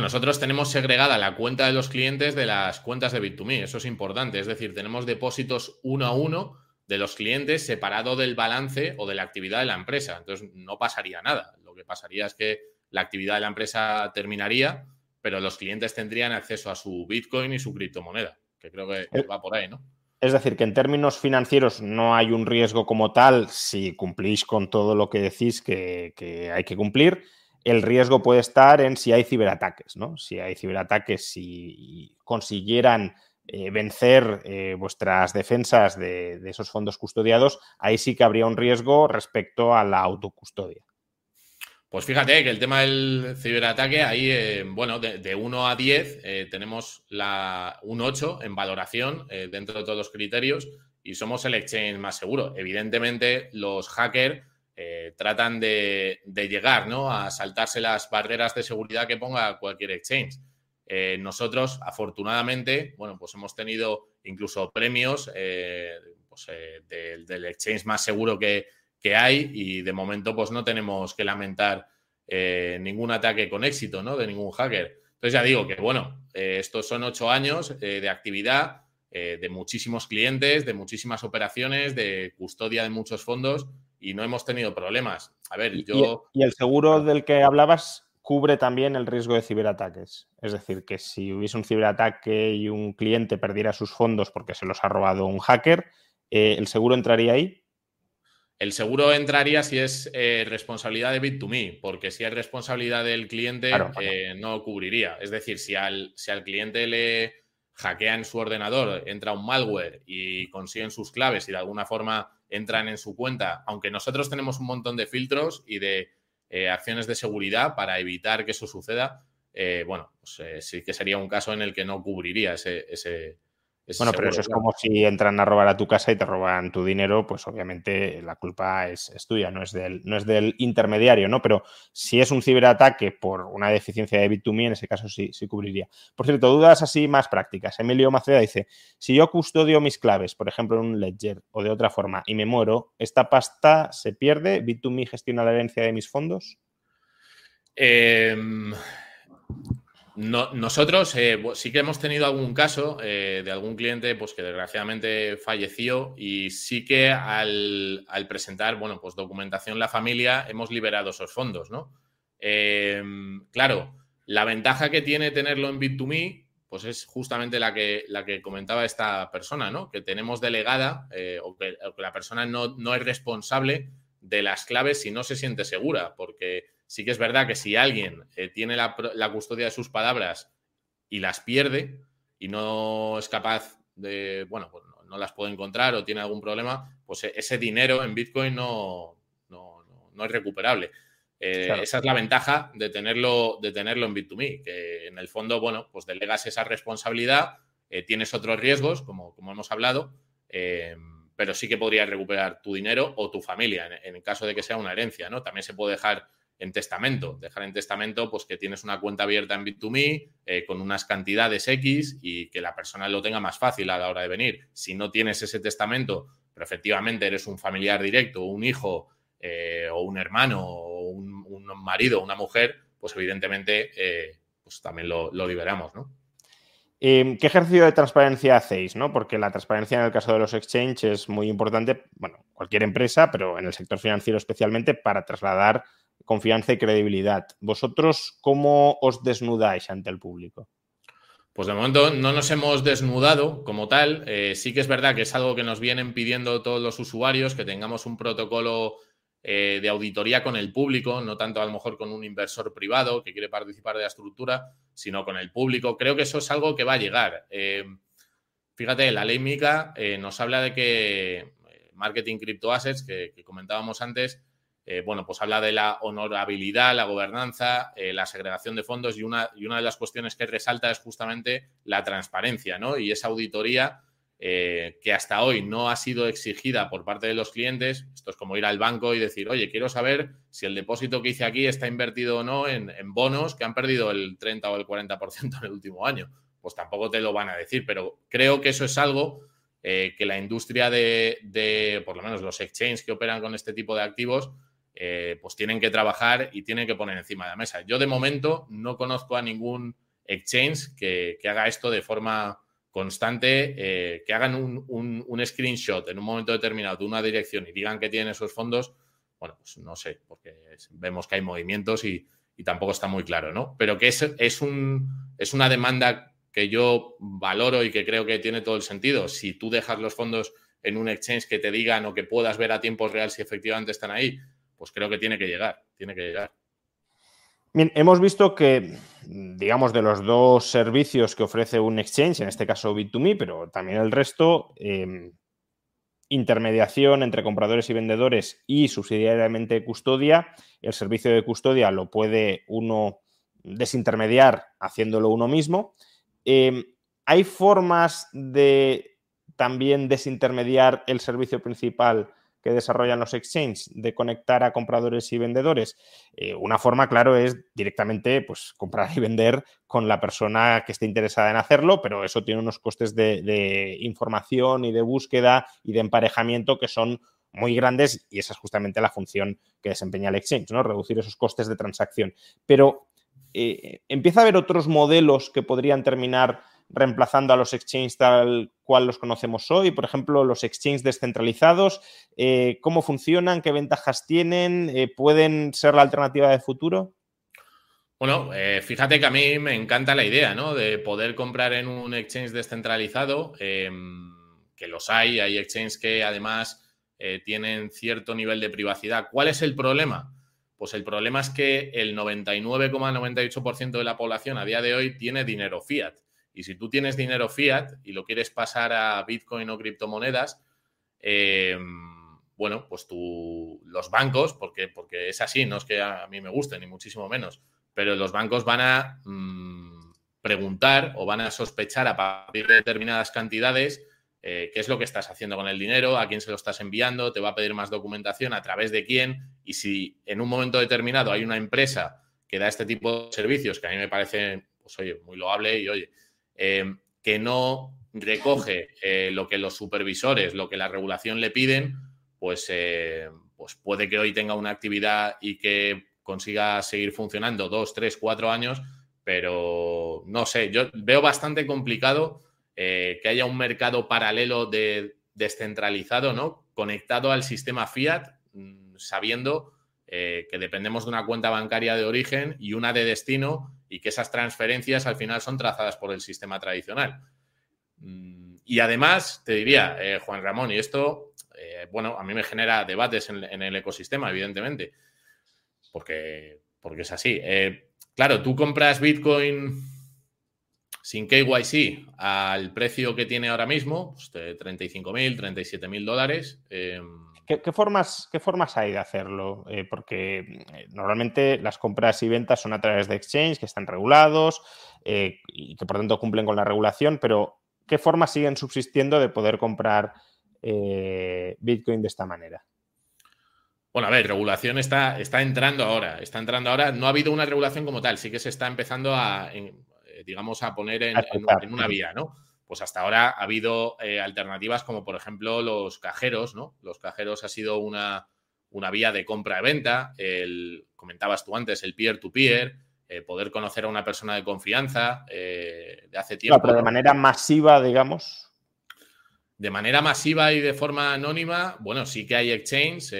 nosotros tenemos segregada la cuenta de los clientes de las cuentas de Bit2Me, eso es importante, es decir, tenemos depósitos uno a uno de los clientes separado del balance o de la actividad de la empresa, entonces no pasaría nada, lo que pasaría es que la actividad de la empresa terminaría, pero los clientes tendrían acceso a su Bitcoin y su criptomoneda, que creo que eh, va por ahí, ¿no? Es decir, que en términos financieros no hay un riesgo como tal si cumplís con todo lo que decís que, hay que cumplir. El riesgo puede estar en si hay ciberataques, ¿no? Si hay ciberataques, si consiguieran eh, vencer eh, vuestras defensas de, esos fondos custodiados, ahí sí que habría un riesgo respecto a la autocustodia. Pues fíjate que el tema del ciberataque, ahí, eh, bueno, de, 1 a 10 eh, tenemos la, un 8 en valoración eh, dentro de todos los criterios y somos el exchange más seguro. Evidentemente, los hackers tratan de, llegar ¿no? a saltarse las barreras de seguridad que ponga cualquier exchange. nosotros, afortunadamente, bueno, pues hemos tenido incluso premios pues, del exchange más seguro que, que hay y de momento pues no tenemos que lamentar eh, ningún ataque con éxito, ¿no? De ningún hacker. Entonces ya digo que, bueno, eh, estos son ocho años eh, de actividad, de muchísimos clientes, de muchísimas operaciones, de custodia de muchos fondos y no hemos tenido problemas. A ver, yo... Y el seguro del que hablabas cubre también el riesgo de ciberataques. Es decir, que si hubiese un ciberataque y un cliente perdiera sus fondos porque se los ha robado un hacker, ¿el seguro entraría ahí? El seguro entraría si es eh, responsabilidad de Bit2Me, porque si es responsabilidad del cliente, eh, no cubriría. Es decir, si al, si al cliente le hackean su ordenador, entra un malware y consiguen sus claves y de alguna forma entran en su cuenta, aunque nosotros tenemos un montón de filtros y de eh, acciones de seguridad para evitar que eso suceda, bueno, pues sí que sería un caso en el que no cubriría ese, ese, bueno, pero eso es como si entran a robar a tu casa y te roban tu dinero, pues obviamente la culpa es, tuya, no es, del, no es del intermediario, ¿no? Pero si es un ciberataque por una deficiencia de Bit2Me, en ese caso sí, sí cubriría. Por cierto, dudas así más prácticas. Emilio Maceda dice, si yo custodio mis claves, por ejemplo, en un ledger o de otra forma, y me muero, ¿esta pasta se pierde? ¿Bit2Me gestiona la herencia de mis fondos? Eh nosotros eh, sí que hemos tenido algún caso eh, de algún cliente pues, que desgraciadamente falleció y sí que al, presentar bueno, pues, documentación la familia hemos liberado esos fondos. ¿no? Em, claro, la ventaja que tiene tenerlo en Bit2Me pues es justamente la que, la que comentaba esta persona, ¿no? que tenemos delegada eh, o, que, la persona no, no es responsable de las claves si no se siente segura, porque Sí que es verdad que si alguien eh, tiene la, custodia de sus palabras y las pierde y no es capaz de, bueno, pues no, las puede encontrar o tiene algún problema, pues e, ese dinero en Bitcoin no, no, es recuperable. Eh, esa es la ventaja de tenerlo, de tenerlo en Bit2Me, que en el fondo, bueno, pues delegas esa responsabilidad, eh, tienes otros riesgos, como, como hemos hablado, pero sí que podrías recuperar tu dinero o tu familia, en, en, caso de que sea una herencia, ¿no? También se puede dejar en testamento. Dejar en testamento pues que tienes una cuenta abierta en Bit2Me eh, con unas cantidades X y que la persona lo tenga más fácil a la hora de venir. Si no tienes ese testamento, pero efectivamente eres un familiar directo, un hijo eh, o un hermano o un, marido una mujer, pues evidentemente eh, pues también lo, liberamos, ¿no? ¿Qué ejercicio de transparencia hacéis? ¿no? Porque la transparencia en el caso de los exchanges es muy importante, bueno, cualquier empresa, pero en el sector financiero especialmente, para trasladar confianza y credibilidad. ¿Vosotros cómo os desnudáis ante el público? Pues de momento no nos hemos desnudado como tal. Eh, sí que es verdad que es algo que nos vienen pidiendo todos los usuarios, que tengamos un protocolo eh, de auditoría con el público, no tanto a lo mejor con un inversor privado que quiere participar de la estructura, sino con el público. Creo que eso es algo que va a llegar. Eh, fíjate, la ley MICA nos habla de que marketing crypto assets, que comentábamos antes, eh, bueno, pues habla de la honorabilidad, la gobernanza, eh, la segregación de fondos y una, de las cuestiones que resalta es justamente la transparencia, ¿no? Y esa auditoría eh, que hasta hoy no ha sido exigida por parte de los clientes. Esto es como ir al banco y decir, oye, quiero saber si el depósito que hice aquí está invertido o no en, bonos que han perdido el 30 o el 40% en el último año. Pues tampoco te lo van a decir, pero creo que eso es algo que la industria de, por lo menos los exchanges que operan con este tipo de activos, eh, pues tienen que trabajar y tienen que poner encima de la mesa. Yo de momento no conozco a ningún exchange que, haga esto de forma constante, eh, que hagan un, screenshot en un momento determinado de una dirección y digan que tienen esos fondos. Bueno, pues no sé, porque vemos que hay movimientos y, tampoco está muy claro, ¿no? Pero que es, es, un, es una demanda que yo valoro y que creo que tiene todo el sentido. Si tú dejas los fondos en un exchange que te digan o que puedas ver a tiempo real si efectivamente están ahí, pues creo que tiene que llegar, tiene que llegar. Hemos visto que, digamos, de los dos servicios que ofrece un exchange, en este caso Bit2Me, pero también el resto, em, intermediación entre compradores y vendedores y subsidiariamente custodia, el servicio de custodia lo puede uno desintermediar haciéndolo uno mismo. Em, ¿Hay formas de también desintermediar el servicio principal que desarrollan los exchanges de conectar a compradores y vendedores? Eh, una forma, claro, es directamente pues, comprar y vender con la persona que esté interesada en hacerlo, pero eso tiene unos costes de, información y de búsqueda y de emparejamiento que son muy grandes y esa es justamente la función que desempeña el exchange, ¿no? Reducir esos costes de transacción. Pero eh, empieza a haber otros modelos que podrían terminar reemplazando a los exchanges tal cual los conocemos hoy. Por ejemplo, los exchanges descentralizados, eh, ¿cómo funcionan? ¿Qué ventajas tienen? Eh, ¿Pueden ser la alternativa de futuro? Bueno, eh, fíjate que a mí me encanta la idea, ¿no? De poder comprar en un exchange descentralizado, em, que los hay, hay exchanges que además tienen cierto nivel de privacidad. ¿Cuál es el problema? Pues el problema es que el 99,98% de la población a día de hoy tiene dinero fiat. Y si tú tienes dinero fiat y lo quieres pasar a Bitcoin o criptomonedas, eh, bueno, pues tú, los bancos, porque, porque es así, no es que a mí me guste, ni muchísimo menos, pero los bancos van a mm, preguntar o van a sospechar a partir de determinadas cantidades eh, qué es lo que estás haciendo con el dinero, a quién se lo estás enviando, te va a pedir más documentación, a través de quién, y si en un momento determinado hay una empresa que da este tipo de servicios, que a mí me parece, pues oye, muy loable y oye, Em, que no recoge eh, lo que los supervisores, lo que la regulación le piden, pues, eh, pues puede que hoy tenga una actividad y que consiga seguir funcionando dos, tres, cuatro años, pero no sé, yo veo bastante complicado eh, que haya un mercado paralelo de descentralizado, ¿no? Conectado al sistema fiat, mm, sabiendo que dependemos de una cuenta bancaria de origen y una de destino y que esas transferencias al final son trazadas por el sistema tradicional. Mm, y además, te diría, eh, Juan Ramón, y esto, eh, bueno, a mí me genera debates en, el ecosistema, evidentemente, porque, porque es así. Eh, claro, tú compras Bitcoin sin KYC al precio que tiene ahora mismo, pues de 35.000, 37.000 dólares. ¿Qué, formas, ¿Qué formas hay de hacerlo? Eh, porque eh, normalmente las compras y ventas son a través de exchange, que están regulados eh, y que por tanto cumplen con la regulación, pero ¿qué formas siguen subsistiendo de poder comprar Bitcoin de esta manera? Bueno, a ver, regulación está, está entrando ahora, está entrando ahora. No ha habido una regulación como tal, sí que se está empezando a, digamos, a poner en, en una vía, ¿no? Pues hasta ahora ha habido eh, alternativas como por ejemplo los cajeros, ¿no? Los cajeros ha sido una, una vía de compra-venta, el, comentabas tú antes, el peer-to-peer, eh, poder conocer a una persona de confianza eh, de hace tiempo. pero de manera masiva, digamos. De manera masiva y de forma anónima, bueno, sí que hay exchanges,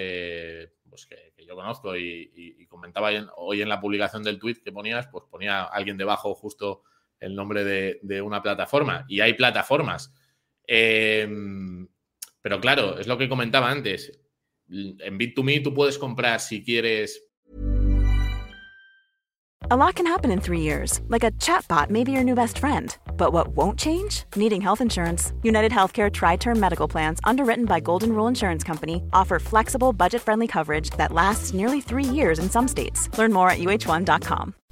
pues que, yo conozco y, comentaba hoy en la publicación del tweet que ponías, pues ponía alguien debajo justo el nombre de, una plataforma. Y hay plataformas. Em, pero claro, es lo que comentaba antes. En Bit2Me tú puedes comprar si quieres A lot can happen in three years, like a chatbot may be your new best friend. But what won't change? Needing health insurance. United Healthcare Tri Term Medical Plans, underwritten by Golden Rule Insurance Company, offer flexible, budget friendly coverage that lasts nearly three years in some states. Learn more at uh1.com.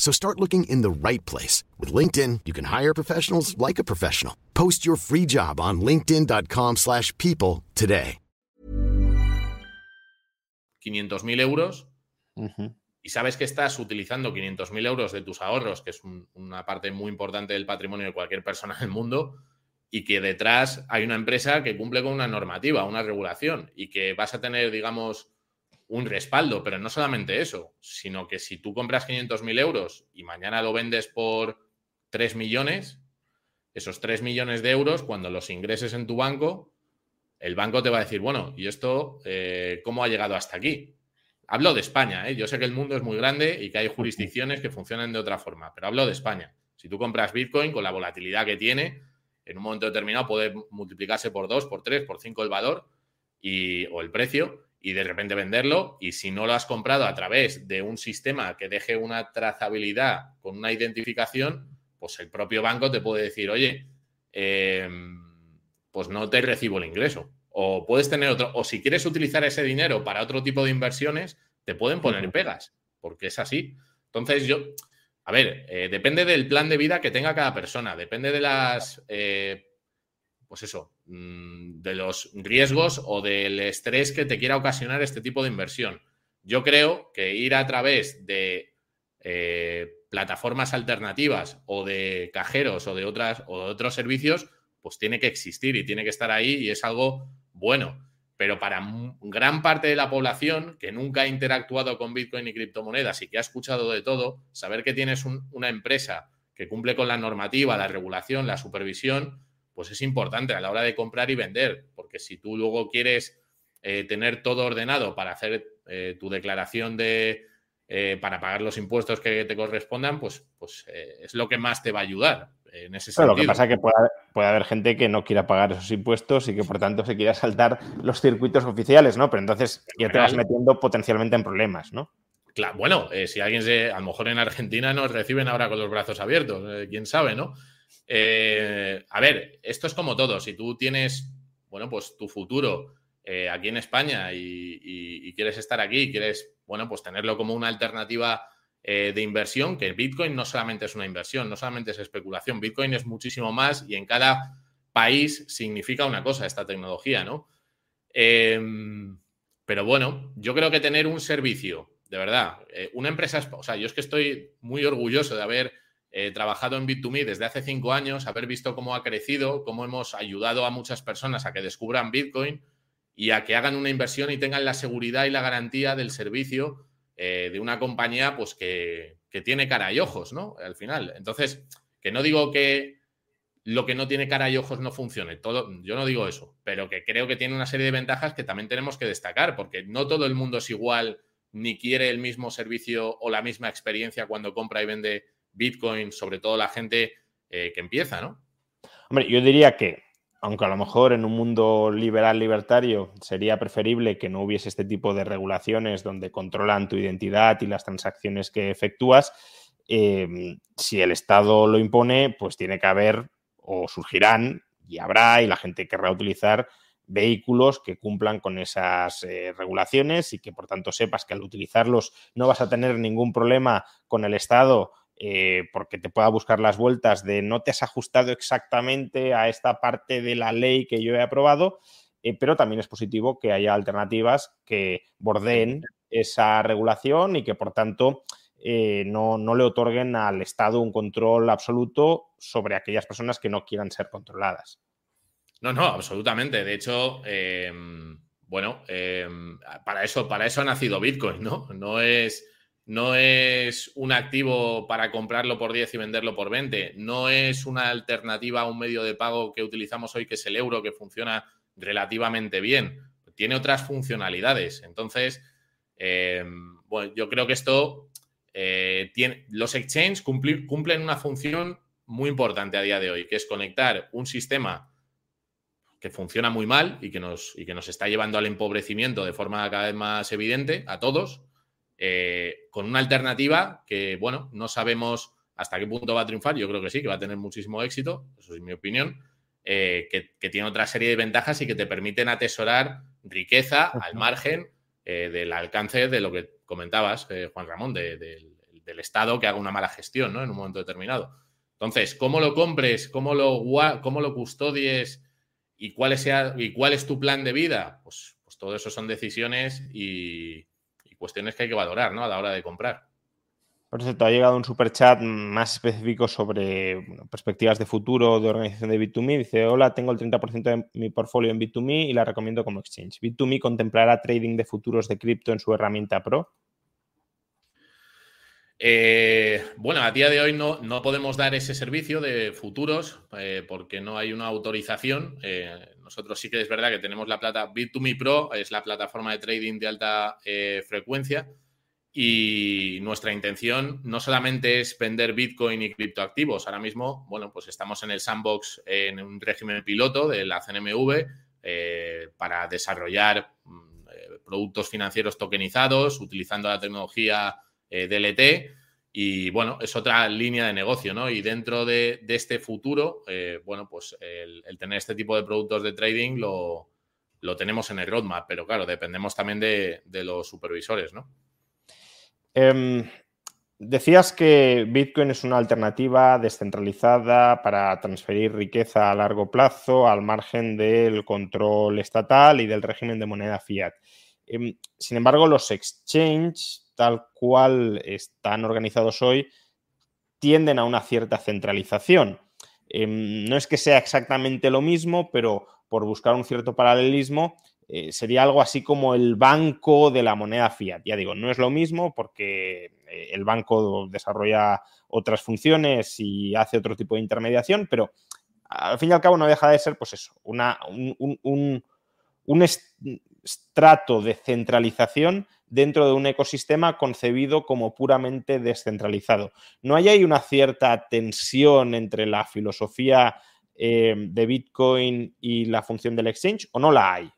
So start looking in the right place. With LinkedIn, you can hire professionals like a professional. Post your free job on linkedin.com slash people today. 500.000 euros. Uh -huh. y sabes que estás utilizando 500.000 euros de tus ahorros, que es una parte muy importante del patrimonio de cualquier persona del mundo, y que detrás hay una empresa que cumple con una normativa, una regulación, y que vas a tener, digamos, un respaldo, pero no solamente eso, sino que si tú compras 500.000 euros y mañana lo vendes por 3 millones, esos 3 millones de euros, cuando los ingreses en tu banco, el banco te va a decir, bueno, ¿y esto eh, cómo ha llegado hasta aquí? Hablo de España, ¿eh? yo sé que el mundo es muy grande y que hay jurisdicciones que funcionan de otra forma, pero hablo de España. Si tú compras Bitcoin con la volatilidad que tiene, en un momento determinado puede multiplicarse por dos, por tres, por cinco el valor y, o el precio y de repente venderlo. Y si no lo has comprado a través de un sistema que deje una trazabilidad con una identificación, pues el propio banco te puede decir, oye, em, pues no te recibo el ingreso. O puedes tener otro, o si quieres utilizar ese dinero para otro tipo de inversiones, te pueden poner pegas, porque es así. Entonces yo, a ver, eh, depende del plan de vida que tenga cada persona, depende de las, eh, pues eso, mm, de los riesgos o del estrés que te quiera ocasionar este tipo de inversión. Yo creo que ir a través de eh, plataformas alternativas o de cajeros o de otras o de otros servicios, pues tiene que existir y tiene que estar ahí y es algo bueno, pero para gran parte de la población que nunca ha interactuado con Bitcoin y criptomonedas y que ha escuchado de todo, saber que tienes una empresa que cumple con la normativa, la regulación, la supervisión, pues es importante a la hora de comprar y vender, porque si tú luego quieres eh, tener todo ordenado para hacer eh, tu declaración de, eh, para pagar los impuestos que te correspondan, pues, pues es lo que más te va a ayudar en ese sentido. lo que pasa es que puede, haber gente que no quiera pagar esos impuestos y que por tanto se quiera saltar los circuitos oficiales, ¿no? Pero entonces ya te vas metiendo potencialmente en problemas, ¿no? Claro, bueno, si alguien se, a lo mejor en Argentina nos reciben ahora con los brazos abiertos, quién sabe, ¿no? Eh, a ver, esto es como todo. Si tú tienes, bueno, pues tu futuro aquí en España y, quieres estar aquí, quieres, bueno, pues tenerlo como una alternativa eh, de inversión, que Bitcoin no solamente es una inversión, no solamente es especulación, Bitcoin es muchísimo más y en cada país significa una cosa esta tecnología, ¿no? Em, pero bueno, yo creo que tener un servicio, de verdad, eh, una empresa, o sea, yo es que estoy muy orgulloso de haber eh, trabajado en Bit2Me desde hace cinco años, haber visto cómo ha crecido, cómo hemos ayudado a muchas personas a que descubran Bitcoin y a que hagan una inversión y tengan la seguridad y la garantía del servicio eh, de una compañía pues que, tiene cara y ojos, ¿no? Al final. Entonces, que no digo que lo que no tiene cara y ojos no funcione, todo, yo no digo eso, pero que creo que tiene una serie de ventajas que también tenemos que destacar, porque no todo el mundo es igual ni quiere el mismo servicio o la misma experiencia cuando compra y vende Bitcoin, sobre todo la gente eh, que empieza, ¿no? Hombre, yo diría que aunque a lo mejor en un mundo liberal libertario sería preferible que no hubiese este tipo de regulaciones donde controlan tu identidad y las transacciones que efectúas, em, si el Estado lo impone, pues tiene que haber o surgirán y habrá y la gente querrá utilizar vehículos que cumplan con esas eh, regulaciones y que por tanto sepas que al utilizarlos no vas a tener ningún problema con el Estado eh, porque te pueda buscar las vueltas de no te has ajustado exactamente a esta parte de la ley que yo he aprobado, eh, pero también es positivo que haya alternativas que bordeen esa regulación y que por tanto no, no, le otorguen al Estado un control absoluto sobre aquellas personas que no quieran ser controladas. No, no, absolutamente. De hecho, em, bueno, em, para, eso, para eso ha nacido Bitcoin, ¿no? No es, no es un activo para comprarlo por 10 y venderlo por 20. No es una alternativa a un medio de pago que utilizamos hoy, que es el euro, que funciona relativamente bien. Tiene otras funcionalidades. Entonces, em, bueno, yo creo que esto eh, tiene. Los exchanges cumplen una función muy importante a día de hoy, que es conectar un sistema que funciona muy mal y que, nos, y que nos está llevando al empobrecimiento de forma cada vez más evidente a todos, eh, con una alternativa que, bueno, no sabemos hasta qué punto va a triunfar. Yo creo que sí, que va a tener muchísimo éxito, eso es mi opinión, eh, que, tiene otra serie de ventajas y que te permiten atesorar riqueza al margen eh, del alcance de lo que comentabas, Juan Ramón, del Estado que haga una mala gestión ¿no? en un momento determinado. Entonces, ¿cómo lo compres? ¿Cómo lo, cómo lo custodies? ¿Y cuál, es, ¿Y cuál es tu plan de vida? Pues, pues todo eso son decisiones y, cuestiones que hay que valorar ¿no? a la hora de comprar. Por cierto, ha llegado un super chat más específico sobre perspectivas de futuro de organización de Bit2Me. Dice, hola, tengo el 30% de mi portfolio en Bit2Me y la recomiendo como exchange. ¿Bit2Me contemplará trading de futuros de cripto en su herramienta Pro? Eh, bueno, a día de hoy no, no, podemos dar ese servicio de futuros eh, porque no hay una autorización. Eh, nosotros sí que es verdad que tenemos la plata Bit2Me Pro, es la plataforma de trading de alta frecuencia y nuestra intención no solamente es vender Bitcoin y criptoactivos. Ahora mismo, bueno, pues estamos en el sandbox en un régimen piloto de la CNMV para desarrollar mm, productos financieros tokenizados utilizando la tecnología eh, DLT. Y bueno, es otra línea de negocio, ¿no? Y dentro de, este futuro, eh, bueno, pues el, tener este tipo de productos de trading lo, tenemos en el roadmap, pero claro, dependemos también de, los supervisores, ¿no? Em, decías que Bitcoin es una alternativa descentralizada para transferir riqueza a largo plazo al margen del control estatal y del régimen de moneda fiat. Em, sin embargo, los exchanges tal cual están organizados hoy, tienden a una cierta centralización. Em, no es que sea exactamente lo mismo, pero por buscar un cierto paralelismo, eh, sería algo así como el banco de la moneda fiat. Ya digo, no es lo mismo porque eh, el banco desarrolla otras funciones y hace otro tipo de intermediación, pero al fin y al cabo no deja de ser, pues eso, una, un, un estrato de centralización dentro de un ecosistema concebido como puramente descentralizado. ¿No hay ahí una cierta tensión entre la filosofía eh, de Bitcoin y la función del exchange o no la hay?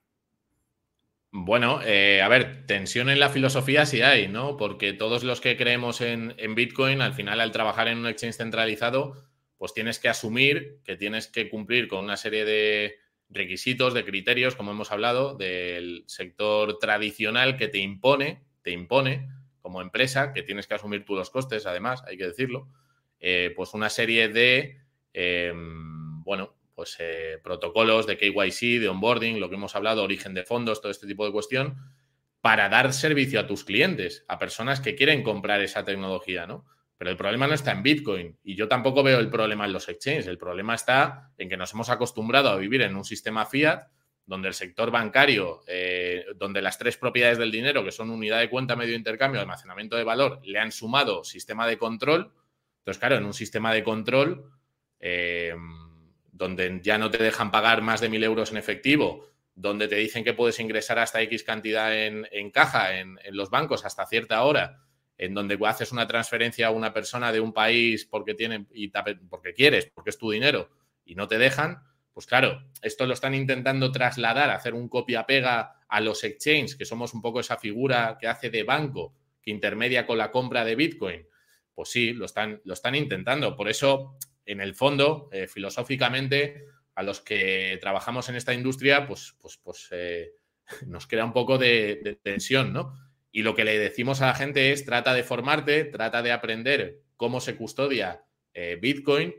Bueno, eh, a ver, tensión en la filosofía sí hay, ¿no? Porque todos los que creemos en, en, Bitcoin, al final, al trabajar en un exchange centralizado, pues tienes que asumir que tienes que cumplir con una serie de, requisitos, de criterios, como hemos hablado, del sector tradicional que te impone, te impone como empresa, que tienes que asumir tú los costes, además, hay que decirlo, eh, pues una serie de, em, bueno, pues eh, protocolos de KYC, de onboarding, lo que hemos hablado, origen de fondos, todo este tipo de cuestión, para dar servicio a tus clientes, a personas que quieren comprar esa tecnología, ¿no? Pero el problema no está en Bitcoin y yo tampoco veo el problema en los exchanges. El problema está en que nos hemos acostumbrado a vivir en un sistema fiat donde el sector bancario, eh, donde las tres propiedades del dinero, que son unidad de cuenta, medio intercambio, almacenamiento de valor, le han sumado sistema de control. Entonces, claro, en un sistema de control eh, donde ya no te dejan pagar más de mil euros en efectivo, donde te dicen que puedes ingresar hasta X cantidad en, caja en los bancos hasta cierta hora en donde haces una transferencia a una persona de un país porque, tienen, y porque quieres, porque es tu dinero, y no te dejan, pues claro, esto lo están intentando trasladar, hacer un copia-pega a los exchanges, que somos un poco esa figura que hace de banco, que intermedia con la compra de Bitcoin. Pues sí, lo están, lo están intentando. Por eso en el fondo, eh, filosóficamente, a los que trabajamos en esta industria, pues, pues, pues eh, nos crea un poco de, tensión, ¿no? Y lo que le decimos a la gente es, trata de formarte, trata de aprender cómo se custodia eh, Bitcoin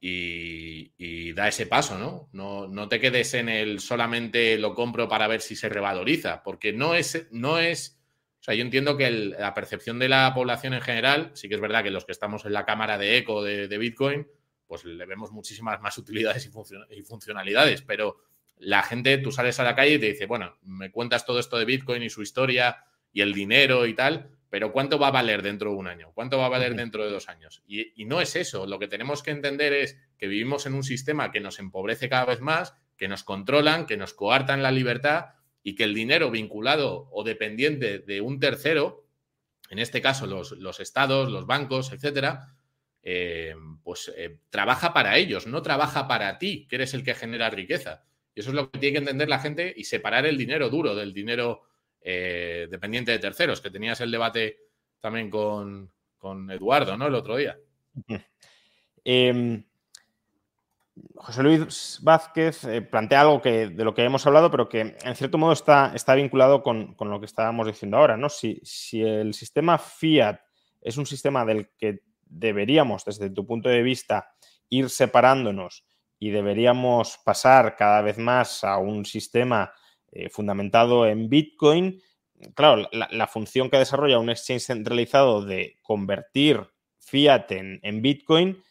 y, da ese paso, ¿no? ¿no? ¿no? te quedes en el solamente lo compro para ver si se revaloriza, porque no es, no es o sea, yo entiendo que la percepción de la población en general, sí que es verdad que los que estamos en la cámara de eco de, Bitcoin, pues le vemos muchísimas más utilidades y, funcionalidades, pero la gente, tú sales a la calle y te dice, bueno, me cuentas todo esto de Bitcoin y su historia y el dinero y tal, pero ¿cuánto va a valer dentro de un año? ¿Cuánto va a valer dentro de dos años? Y, y no es eso, lo que tenemos que entender es que vivimos en un sistema que nos empobrece cada vez más, que nos controlan, que nos coartan la libertad y que el dinero vinculado o dependiente de un tercero, en este caso los, estados, los bancos, etcétera, eh, pues eh, trabaja para ellos, no trabaja para ti, que eres el que genera riqueza. Y eso es lo que tiene que entender la gente y separar el dinero duro del dinero eh, dependiente de terceros, que tenías el debate también con, con Eduardo, ¿no? El otro día. José Luis Vázquez eh, plantea algo que, de lo que hemos hablado, pero que en cierto modo está, está vinculado con, lo que estábamos diciendo ahora. ¿no? Si, si, el sistema fiat es un sistema del que deberíamos, desde tu punto de vista, ir separándonos y deberíamos pasar cada vez más a un sistema eh, fundamentado en Bitcoin, claro, la, función que desarrolla un exchange centralizado de convertir fiat en, Bitcoin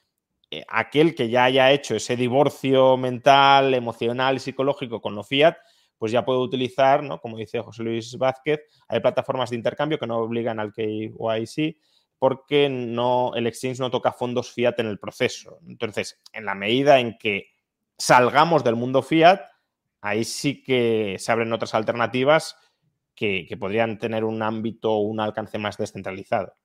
eh, aquel que ya haya hecho ese divorcio mental, emocional y psicológico con lo fiat, pues ya puede utilizar, ¿no? como dice José Luis Vázquez, hay plataformas de intercambio que no obligan al KYC porque no, el exchange no toca fondos fiat en el proceso. Entonces, en la medida en que salgamos del mundo fiat, ahí sí que se abren otras alternativas que, podrían tener un ámbito o un alcance más descentralizado.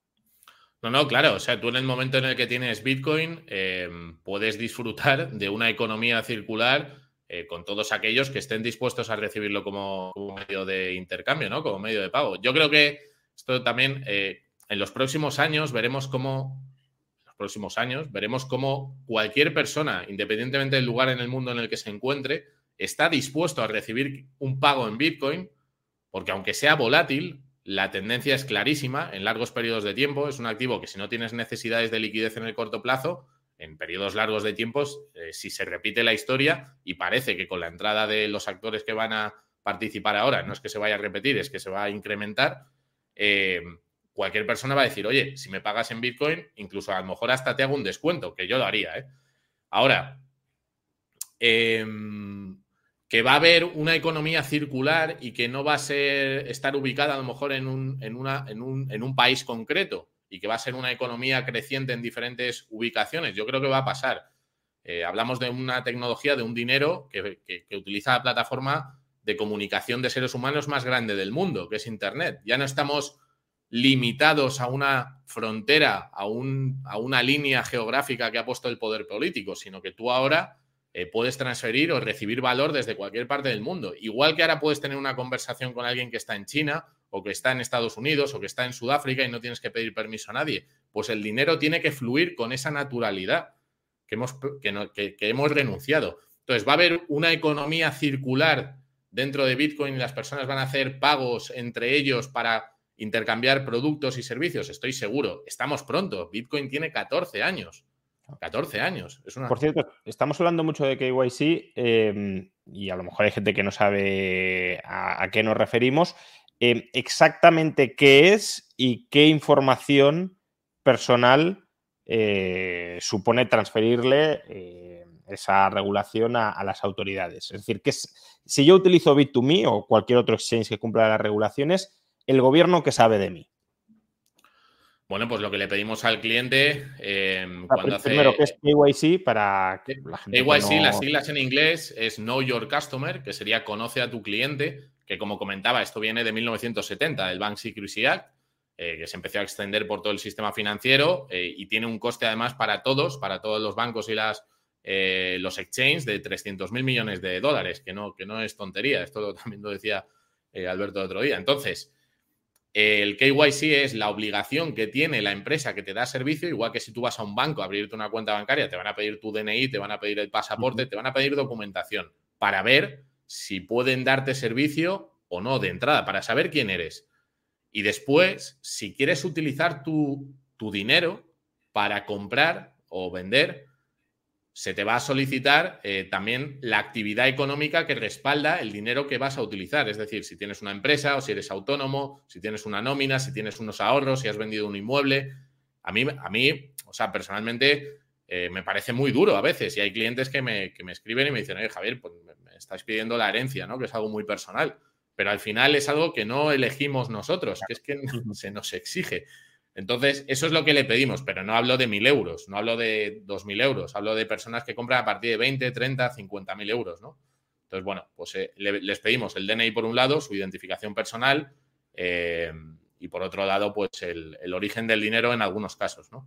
No, no, claro. O sea, tú en el momento en el que tienes Bitcoin em, puedes disfrutar de una economía circular eh, con todos aquellos que estén dispuestos a recibirlo como, medio de intercambio, ¿no? Como medio de pago. Yo creo que esto también eh, en los próximos años veremos cómo los próximos años veremos cómo cualquier persona, independientemente del lugar en el mundo en el que se encuentre, está dispuesto a recibir un pago en Bitcoin, porque aunque sea volátil, la tendencia es clarísima en largos periodos de tiempo. Es un activo que si no tienes necesidades de liquidez en el corto plazo, en periodos largos de tiempos, eh, si se repite la historia y parece que con la entrada de los actores que van a participar ahora, no es que se vaya a repetir, es que se va a incrementar, eh, cualquier persona va a decir, oye, si me pagas en Bitcoin, incluso a lo mejor hasta te hago un descuento, que yo lo haría. ¿eh? Ahora, eh, que va a haber una economía circular y que no va a ser estar ubicada a lo mejor en un, país concreto y que va a ser una economía creciente en diferentes ubicaciones. Yo creo que va a pasar. Eh, hablamos de una tecnología, de un dinero que, utiliza la plataforma de comunicación de seres humanos más grande del mundo, que es Internet. Ya no estamos limitados a una frontera, a una línea geográfica que ha puesto el poder político, sino que tú ahora eh, puedes transferir o recibir valor desde cualquier parte del mundo. Igual que ahora puedes tener una conversación con alguien que está en China o que está en Estados Unidos o que está en Sudáfrica y no tienes que pedir permiso a nadie. Pues el dinero tiene que fluir con esa naturalidad que hemos, que, hemos renunciado. Entonces, va a haber una economía circular dentro de Bitcoin y las personas van a hacer pagos entre ellos para intercambiar productos y servicios. Estoy seguro. Estamos pronto. Bitcoin tiene 14 años. 14 años. Es Por cierto, estamos hablando mucho de KYC em, y a lo mejor hay gente que no sabe a, qué nos referimos. Em, exactamente qué es y qué información personal eh, supone transferirle eh, esa regulación a, las autoridades. Es decir, que si yo utilizo Bit2Me o cualquier otro exchange que cumpla las regulaciones, el gobierno que sabe de mí. Bueno, pues lo que le pedimos al cliente em, cuando hace... Primero, ¿qué es KYC para que la gente KYC, las siglas en inglés es Know Your Customer, que sería conoce a tu cliente, que como comentaba, esto viene de 1970, del Bank Secrecy Act, eh, que se empezó a extender por todo el sistema financiero eh, y tiene un coste además para todos, para todos los bancos y las, eh, los exchanges de 300 mil millones de dólares, que no, que no es tontería, esto también lo decía Alberto el otro día. Entonces, el KYC es la obligación que tiene la empresa que te da servicio, igual que si tú vas a un banco a abrirte una cuenta bancaria, te van a pedir tu DNI, te van a pedir el pasaporte, te van a pedir documentación para ver si pueden darte servicio o no de entrada, para saber quién eres. Y después, si quieres utilizar tu, tu dinero para comprar o vender, se te va a solicitar eh, también la actividad económica que respalda el dinero que vas a utilizar. Es decir, si tienes una empresa o si eres autónomo, si tienes una nómina, si tienes unos ahorros, si has vendido un inmueble. A mí, a mí o sea, personalmente eh, me parece muy duro a veces. Y hay clientes que me, escriben y me dicen, oye, Javier, pues me estáis pidiendo la herencia, ¿no? Que es algo muy personal. Pero al final es algo que no elegimos nosotros, que es que se nos exige. Entonces, eso es lo que le pedimos, pero no hablo de mil euros, no hablo de dos mil euros, hablo de personas que compran a partir de 20, 30, 50 mil euros, ¿no? Entonces, bueno, pues eh, les pedimos el DNI por un lado, su identificación personal eh, y por otro lado, pues el, origen del dinero en algunos casos, ¿no?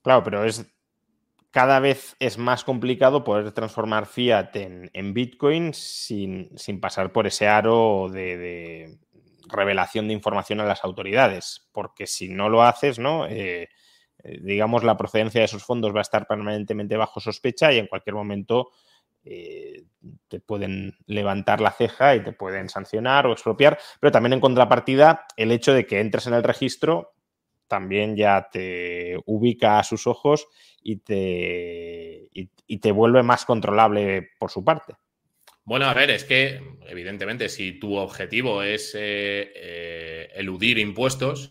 Claro, pero es cada vez es más complicado poder transformar fiat en, Bitcoin sin, pasar por ese aro de revelación de información a las autoridades, porque si no lo haces, ¿no? Eh, eh, digamos, la procedencia de esos fondos va a estar permanentemente bajo sospecha y en cualquier momento eh, te pueden levantar la ceja y te pueden sancionar o expropiar, pero también en contrapartida el hecho de que entres en el registro también ya te ubica a sus ojos y te, y te vuelve más controlable por su parte. Bueno, a ver, es que evidentemente si tu objetivo es eh, eh, eludir impuestos,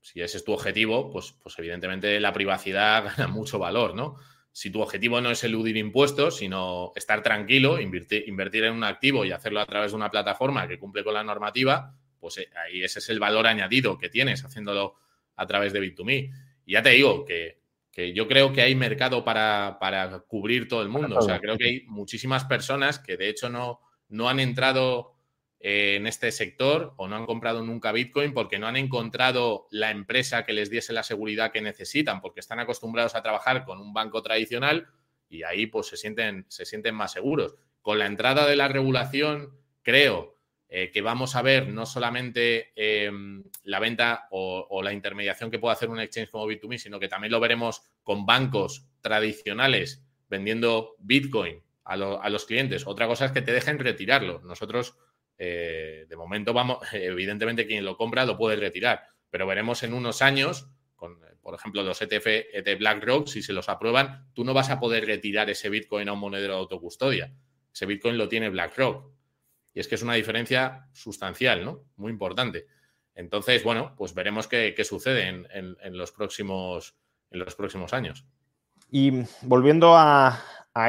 si ese es tu objetivo, pues, pues evidentemente la privacidad gana mucho valor, ¿no? Si tu objetivo no es eludir impuestos, sino estar tranquilo, invertir, invertir en un activo y hacerlo a través de una plataforma que cumple con la normativa, pues eh, ahí ese es el valor añadido que tienes haciéndolo a través de Bit2Me. Y ya te digo que que yo creo que hay mercado para, cubrir todo el mundo. O sea, creo que hay muchísimas personas que de hecho no, no han entrado eh, en este sector o no han comprado nunca Bitcoin porque no han encontrado la empresa que les diese la seguridad que necesitan, porque están acostumbrados a trabajar con un banco tradicional y ahí pues se sienten, se sienten más seguros. Con la entrada de la regulación, creo eh, que vamos a ver no solamente em, la venta o, la intermediación que puede hacer un exchange como Bit2Me, sino que también lo veremos con bancos tradicionales vendiendo Bitcoin a, los clientes. Otra cosa es que te dejen retirarlo. Nosotros, eh, de momento, vamos, evidentemente quien lo compra lo puede retirar, pero veremos en unos años, con, por ejemplo, los ETF de BlackRock, si se los aprueban, tú no vas a poder retirar ese Bitcoin a un monedero de autocustodia. Ese Bitcoin lo tiene BlackRock. Y es que es una diferencia sustancial, ¿no? Muy importante. Entonces, bueno, pues veremos qué, sucede en, los próximos, en los próximos años. Y volviendo a,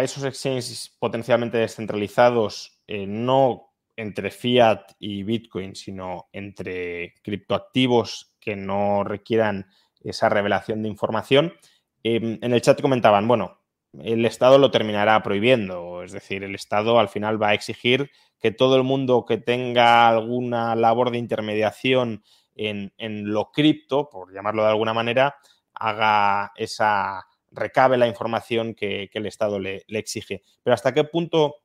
esos exchanges potencialmente descentralizados, eh, no entre fiat y Bitcoin, sino entre criptoactivos que no requieran esa revelación de información. Em, en el chat comentaban, bueno, el Estado lo terminará prohibiendo, es decir, el Estado al final va a exigir que todo el mundo que tenga alguna labor de intermediación en, lo cripto, por llamarlo de alguna manera, haga esa, recabe la información que, el Estado le, exige. Pero ¿hasta qué punto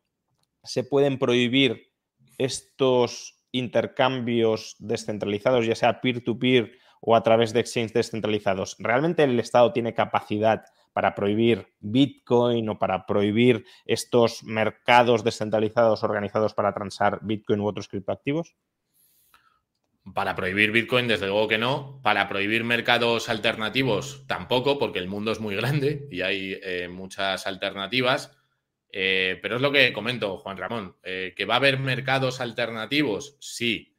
se pueden prohibir estos intercambios descentralizados, ya sea peer-to-peer o a través de exchanges descentralizados? ¿Realmente el Estado tiene capacidad para prohibir Bitcoin o para prohibir estos mercados descentralizados organizados para transar Bitcoin u otros criptoactivos? Para prohibir Bitcoin, desde luego que no. Para prohibir mercados alternativos, tampoco, porque el mundo es muy grande y hay eh, muchas alternativas. Eh, pero es lo que comento, Juan Ramón, eh, que va a haber mercados alternativos, sí.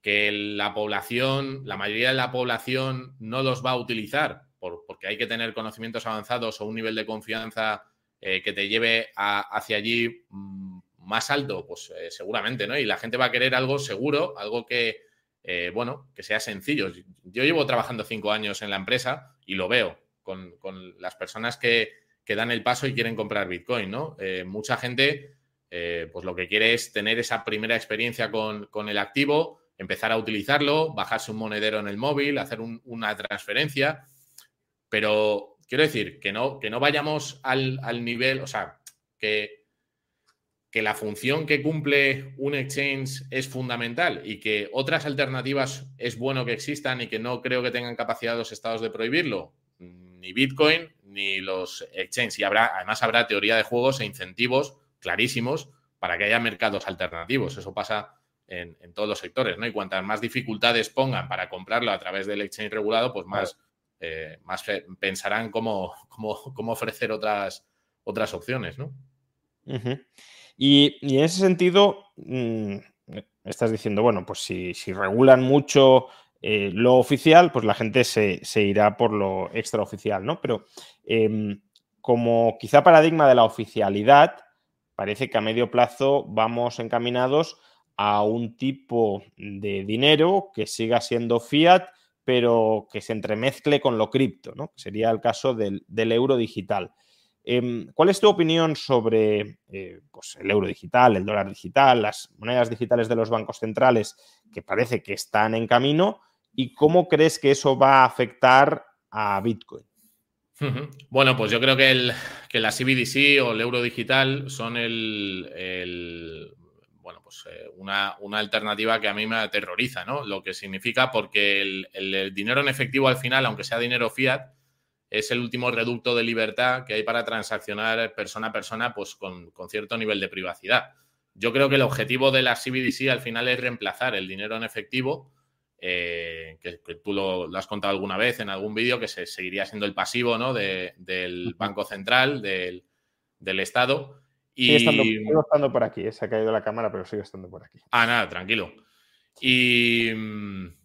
Que la población, la mayoría de la población no los va a utilizar, porque hay que tener conocimientos avanzados o un nivel de confianza eh, que te lleve hacia allí mm, más alto, pues eh, seguramente, ¿no? Y la gente va a querer algo seguro, algo que, eh, bueno, que sea sencillo. Yo llevo trabajando cinco años en la empresa y lo veo con, las personas que, dan el paso y quieren comprar Bitcoin, ¿no? mucha gente, pues lo que quiere es tener esa primera experiencia con, el activo, empezar a utilizarlo, bajarse un monedero en el móvil, hacer una transferencia pero quiero decir que no, que no vayamos al, nivel, o sea, que, que la función que cumple un exchange es fundamental y que otras alternativas es bueno que existan y que no creo que tengan capacidad los estados de prohibirlo, ni Bitcoin ni los exchanges. Y habrá, además habrá teoría de juegos e incentivos clarísimos para que haya mercados alternativos. Eso pasa en, todos los sectores, ¿no? Y cuantas más dificultades pongan para comprarlo a través del exchange regulado, pues más, eh, más pensarán cómo, cómo, ofrecer otras, otras opciones, ¿no? y, en ese sentido, mm, estás diciendo, bueno, pues si, regulan mucho eh, lo oficial, pues la gente se, irá por lo extraoficial, ¿no? Pero em, como quizá paradigma de la oficialidad, parece que a medio plazo vamos encaminados a un tipo de dinero que siga siendo fiat, pero que se entremezcle con lo cripto, ¿no? Sería el caso del euro digital. Em, ¿Cuál es tu opinión sobre eh, pues, el euro digital, el dólar digital, las monedas digitales de los bancos centrales que parece que están en camino? ¿Y cómo crees que eso va a afectar a Bitcoin? Bueno, pues yo creo que, el, que la CBDC o el euro digital son el, bueno, pues eh, una, alternativa que a mí me aterroriza, ¿no? Lo que significa porque el dinero en efectivo al final, aunque sea dinero fiat, es el último reducto de libertad que hay para transaccionar persona a persona pues con, cierto nivel de privacidad. Yo creo que el objetivo de la CBDC al final es reemplazar el dinero en efectivo, eh, que, tú lo, has contado alguna vez en algún vídeo, que se, seguiría siendo el pasivo ¿no? del Banco Central, del, Estado. Y... Sigue estando, por aquí, eh, se ha caído la cámara, pero sigue estando por aquí. Ah, nada, tranquilo. Y... Mm,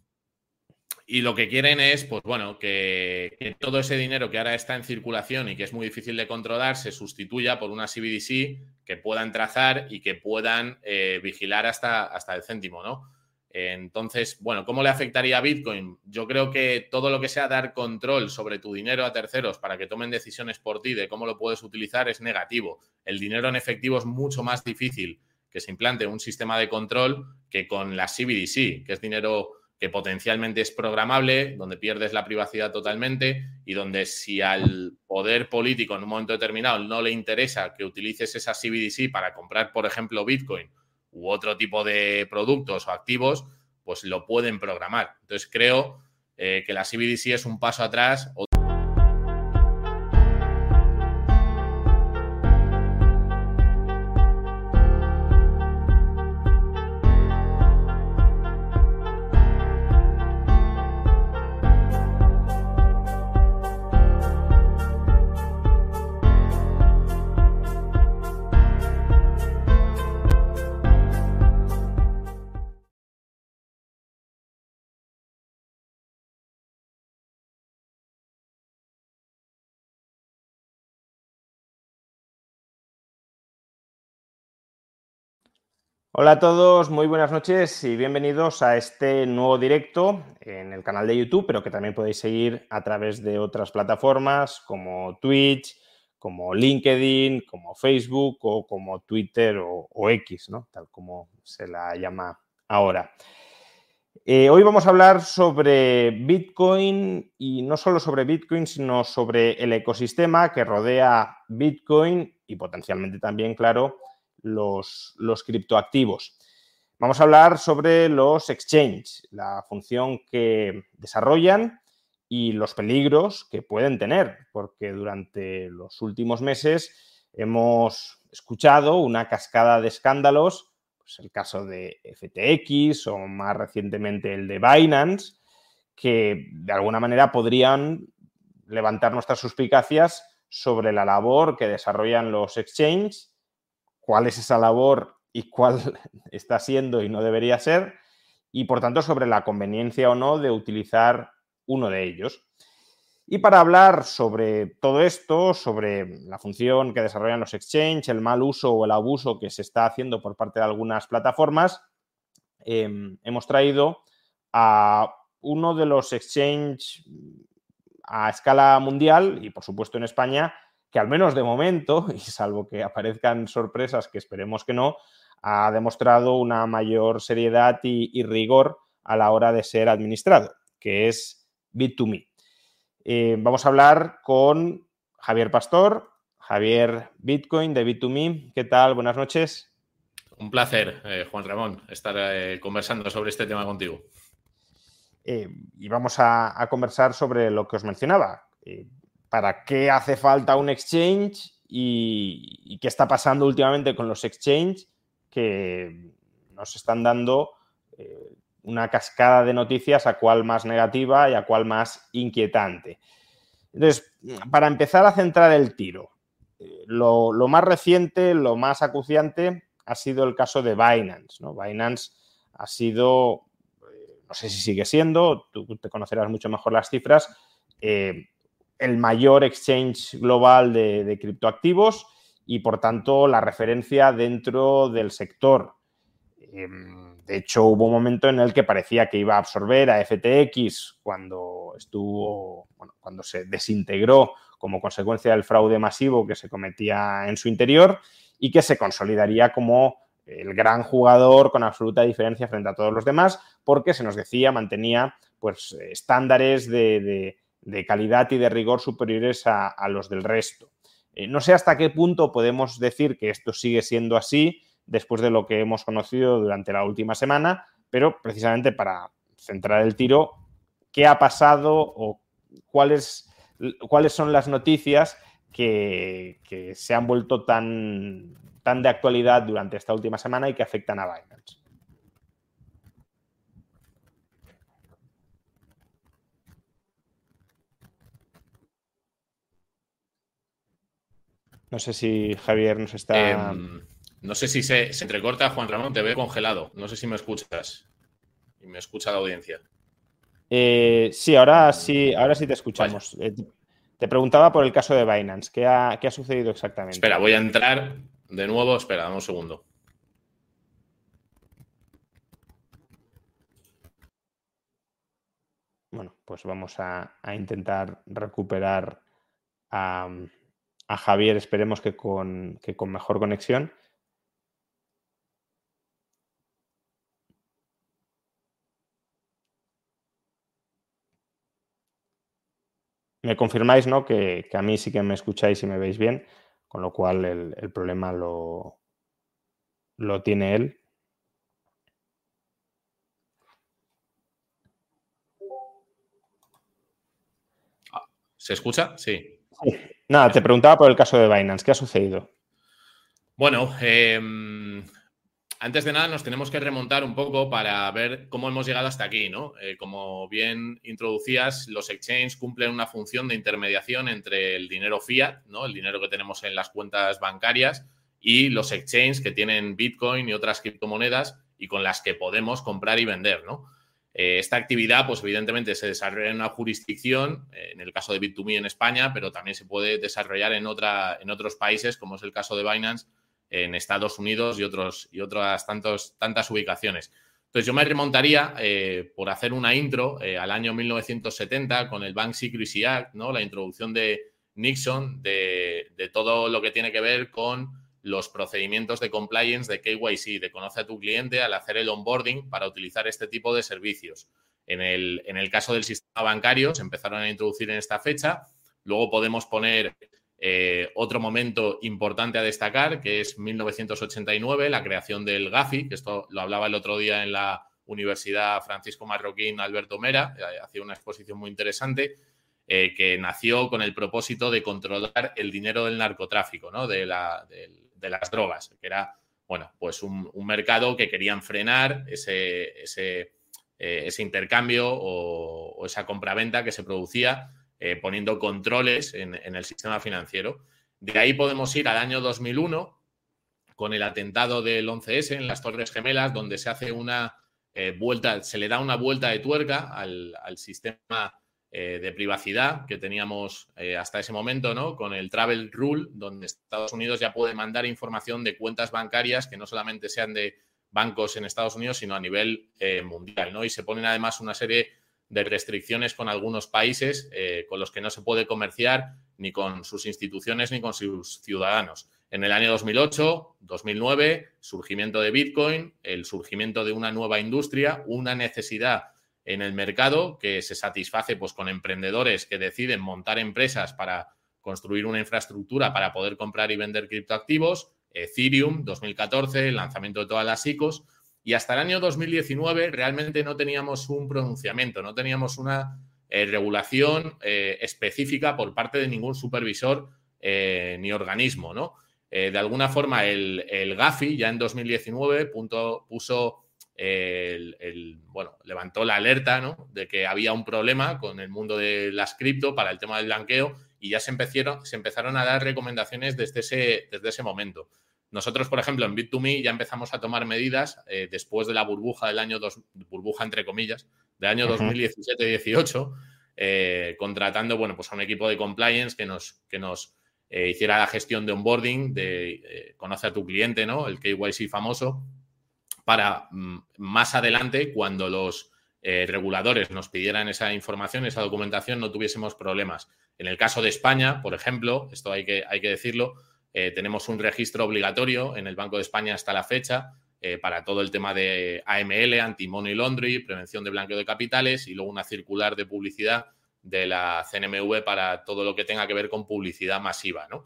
y lo que quieren es, pues bueno, que, todo ese dinero que ahora está en circulación y que es muy difícil de controlar se sustituya por una CBDC que puedan trazar y que puedan eh, vigilar hasta, hasta el céntimo, ¿no? Entonces, bueno, ¿cómo le afectaría a Bitcoin? Yo creo que todo lo que sea dar control sobre tu dinero a terceros para que tomen decisiones por ti de cómo lo puedes utilizar es negativo. El dinero en efectivo es mucho más difícil que se implante un sistema de control que con la CBDC, que es dinero que potencialmente es programable, donde pierdes la privacidad totalmente y donde si al poder político en un momento determinado no le interesa que utilices esa CBDC para comprar, por ejemplo, Bitcoin u otro tipo de productos o activos, pues lo pueden programar. Entonces creo eh, que la CBDC es un paso atrás. Hola a todos, muy buenas noches y bienvenidos a este nuevo directo en el canal de YouTube, pero que también podéis seguir a través de otras plataformas como Twitch, como LinkedIn, como Facebook o como Twitter o, X, ¿no? tal como se la llama ahora. Eh, hoy vamos a hablar sobre Bitcoin y no solo sobre Bitcoin, sino sobre el ecosistema que rodea Bitcoin y potencialmente también, claro, los, criptoactivos. Vamos a hablar sobre los exchanges, la función que desarrollan y los peligros que pueden tener, porque durante los últimos meses hemos escuchado una cascada de escándalos, pues el caso de FTX o más recientemente el de Binance, que de alguna manera podrían levantar nuestras suspicacias sobre la labor que desarrollan los exchanges cuál es esa labor y cuál está siendo y no debería ser, y por tanto sobre la conveniencia o no de utilizar uno de ellos. Y para hablar sobre todo esto, sobre la función que desarrollan los exchanges, el mal uso o el abuso que se está haciendo por parte de algunas plataformas, em, hemos traído a uno de los exchanges a escala mundial y por supuesto en España que al menos de momento, y salvo que aparezcan sorpresas que esperemos que no, ha demostrado una mayor seriedad y, rigor a la hora de ser administrado, que es Bit2Me. Eh, vamos a hablar con Javier Pastor, Javier Bitcoin de Bit2Me. ¿Qué tal? Buenas noches. Un placer, eh, Juan Ramón, estar eh, conversando sobre este tema contigo. Eh, y vamos a, conversar sobre lo que os mencionaba. ¿Para qué hace falta un exchange y, qué está pasando últimamente con los exchanges que nos están dando una cascada de noticias a cual más negativa y a cual más inquietante? Entonces, para empezar a centrar el tiro, lo, lo más reciente, lo más acuciante ha sido el caso de Binance. ¿no? Binance ha sido, eh, no sé si sigue siendo, tú te conocerás mucho mejor las cifras, eh, el mayor exchange global de, criptoactivos y por tanto la referencia dentro del sector. Em, de hecho, hubo un momento en el que parecía que iba a absorber a FTX cuando estuvo, cuando se desintegró como consecuencia del fraude masivo que se cometía en su interior y que se consolidaría como el gran jugador con absoluta diferencia frente a todos los demás, porque se nos decía, mantenía pues estándares de, calidad y de rigor superiores a, los del resto. Eh, no sé hasta qué punto podemos decir que esto sigue siendo así después de lo que hemos conocido durante la última semana, pero precisamente para centrar el tiro, ¿qué ha pasado o cuáles, cuáles son las noticias que, se han vuelto tan, tan de actualidad durante esta última semana y que afectan a Binance. No sé si Javier nos está. Em, no sé si se, entrecorta, Juan Ramón, te veo congelado. No sé si me escuchas. Y me escucha la audiencia. Eh, sí, ahora sí, ahora sí te escuchamos. Eh, te preguntaba por el caso de Binance. ¿Qué ha, sucedido exactamente? Espera, voy a entrar de nuevo. Espera, dame un segundo. Bueno, pues vamos a, intentar recuperar a, Javier, esperemos que con, que con mejor conexión. Me confirmáis, ¿no? Que, a mí sí que me escucháis y me veis bien, con lo cual el, problema lo, lo tiene él. ¿Se escucha? Sí. Nada, te preguntaba por el caso de Binance. ¿Qué ha sucedido? Bueno, eh, antes de nada nos tenemos que remontar un poco para ver cómo hemos llegado hasta aquí, ¿no? Eh, como bien introducías, los exchanges cumplen una función de intermediación entre el dinero fiat, ¿no? El dinero que tenemos en las cuentas bancarias y los exchanges que tienen Bitcoin y otras criptomonedas y con las que podemos comprar y vender, ¿no? Eh, esta actividad, pues evidentemente se desarrolla en una jurisdicción, eh, en el caso de Bit2Me en España, pero también se puede desarrollar en, otra, en otros países, como es el caso de Binance, en Estados Unidos y, otros, y otras tantos, tantas ubicaciones. Entonces yo me remontaría, eh, por hacer una intro, al año 1970 con el Bank Secrecy Act, ¿no? la introducción de Nixon, de, todo lo que tiene que ver con los procedimientos de compliance de KYC, de conoce a tu cliente al hacer el onboarding para utilizar este tipo de servicios. En el, en el caso del sistema bancario se empezaron a introducir en esta fecha. Luego podemos poner eh, otro momento importante a destacar, que es 1989, la creación del GAFI, que esto lo hablaba el otro día en la Universidad Francisco Marroquín Alberto Mera, eh, hacía una exposición muy interesante, eh, que nació con el propósito de controlar el dinero del narcotráfico, ¿no? de, la, de, las drogas, que era, bueno, pues un, mercado que querían frenar ese, ese, ese intercambio o, o esa compraventa que se producía eh, poniendo controles en, el sistema financiero. De ahí podemos ir al año 2001 con el atentado del 11S en las Torres Gemelas, donde se hace una eh, vuelta, se le da una vuelta de tuerca al, sistema eh, de privacidad que teníamos hasta ese momento, ¿no? Con el Travel Rule, donde Estados Unidos ya puede mandar información de cuentas bancarias que no solamente sean de bancos en Estados Unidos, sino a nivel mundial, ¿no? Y se ponen además una serie de restricciones con algunos países eh, con los que no se puede comerciar ni con sus instituciones ni con sus ciudadanos. En el año 2008, 2009, surgimiento de Bitcoin, el surgimiento de una nueva industria, una necesidad en el mercado que se satisface pues, con emprendedores que deciden montar empresas para construir una infraestructura para poder comprar y vender criptoactivos, Ethereum, 2014, el lanzamiento de todas las ICOs, y hasta el año 2019 realmente no teníamos un pronunciamiento, no teníamos una eh, regulación eh, específica por parte de ningún supervisor eh, ni organismo, ¿no? de alguna forma, el, el, GAFI ya en 2019 puso el, bueno, levantó la alerta ¿no? de que había un problema con el mundo de las cripto para el tema del blanqueo y ya se empezaron, se empezaron a dar recomendaciones desde ese, desde ese momento. Nosotros, por ejemplo, en Bit2Me ya empezamos a tomar medidas después de la burbuja del año, dos, burbuja entre comillas, del año 2017-18, eh, contratando bueno, pues a un equipo de compliance que nos, que nos eh, hiciera la gestión de onboarding, de eh, conocer a tu cliente, ¿no? El KYC famoso, para mm, más adelante, cuando los reguladores nos pidieran esa información, esa documentación, no tuviésemos problemas. En el caso de España, por ejemplo, esto hay que, hay que decirlo, tenemos un registro obligatorio en el Banco de España hasta la fecha eh, para todo el tema de AML, anti-money laundry, prevención de blanqueo de capitales y luego una circular de publicidad de la CNMV para todo lo que tenga que ver con publicidad masiva, ¿no?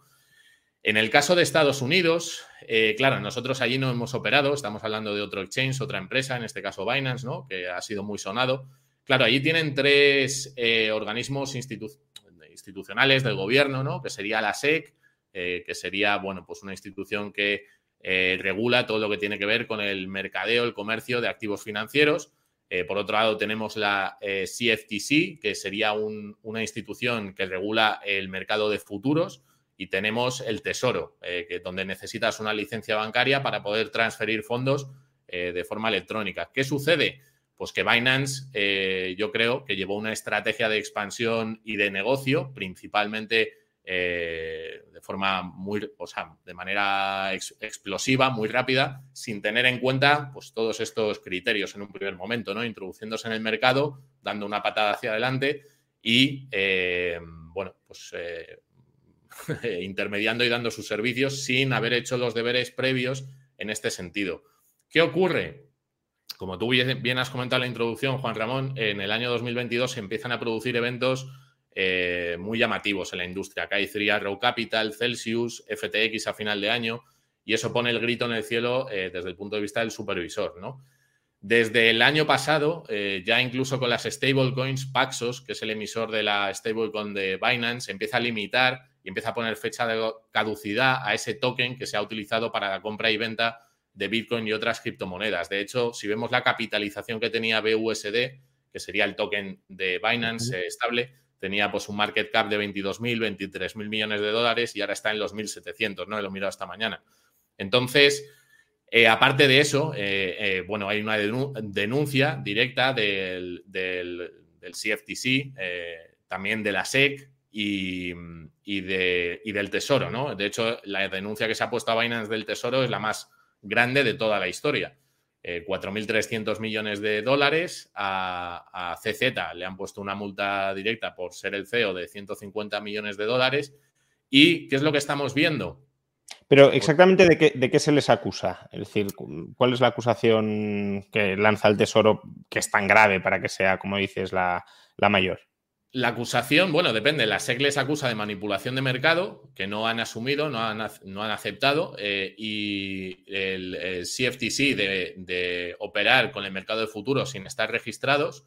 En el caso de Estados Unidos, eh, claro, nosotros allí no hemos operado, estamos hablando de otro exchange, otra empresa, en este caso Binance, ¿no? Que ha sido muy sonado. Claro, allí tienen tres eh, organismos institucionales del gobierno, ¿no? Que sería la SEC, que sería, bueno, pues una institución que eh, regula todo lo que tiene que ver con el mercadeo, el comercio de activos financieros. Eh, por otro lado, tenemos la CFTC, eh, que sería una institución que regula el mercado de futuros. Y tenemos el Tesoro, que, donde necesitas una licencia bancaria para poder transferir fondos de forma electrónica. ¿Qué sucede? Pues que Binance, yo creo que llevó una estrategia de expansión y de negocio, principalmente eh, de forma muy, o sea, de manera explosiva, muy rápida, sin tener en cuenta pues, todos estos criterios en un primer momento, ¿no? Introduciéndose en el mercado, dando una patada hacia adelante y, eh, bueno, pues eh, intermediando y dando sus servicios sin haber hecho los deberes previos en este sentido. ¿Qué ocurre? Como tú bien has comentado en la introducción, Juan Ramón, en el año 2022 se empiezan a producir eventos eh, muy llamativos en la industria. K3, Arrow Capital, Celsius, FTX a final de año, y eso pone el grito en el cielo eh, desde el punto de vista del supervisor. ¿no? Desde el año pasado, eh, ya incluso con las stablecoins, Paxos, que es el emisor de la stablecoin de Binance, empieza a limitar y empieza a poner fecha de caducidad a ese token que se ha utilizado para la compra y venta de Bitcoin y otras criptomonedas. De hecho, si vemos la capitalización que tenía BUSD, que sería el token de Binance estable, tenía pues un market cap de 22.000, 23.000 millones de dólares y ahora está en los 1.700, ¿no? Lo he mirado esta mañana. Entonces, eh, aparte de eso, eh, eh, bueno, hay una denuncia directa del, del, CFTC, también de la SEC y, y, del Tesoro, ¿no? De hecho, la denuncia que se ha puesto a Binance del Tesoro es la más grande de toda la historia. 4.300 eh, millones de dólares. A, CZ le han puesto una multa directa por ser el CEO de 150 millones de dólares. ¿Y qué es lo que estamos viendo? Pero exactamente de qué, de qué se les acusa. Es decir, ¿cuál es la acusación que lanza el Tesoro que es tan grave para que sea, como dices, la mayor? La acusación, bueno, depende. La SEC les acusa de manipulación de mercado, que no han asumido, no han, no han aceptado, eh, y el, CFTC de, operar con el mercado de futuros sin estar registrados,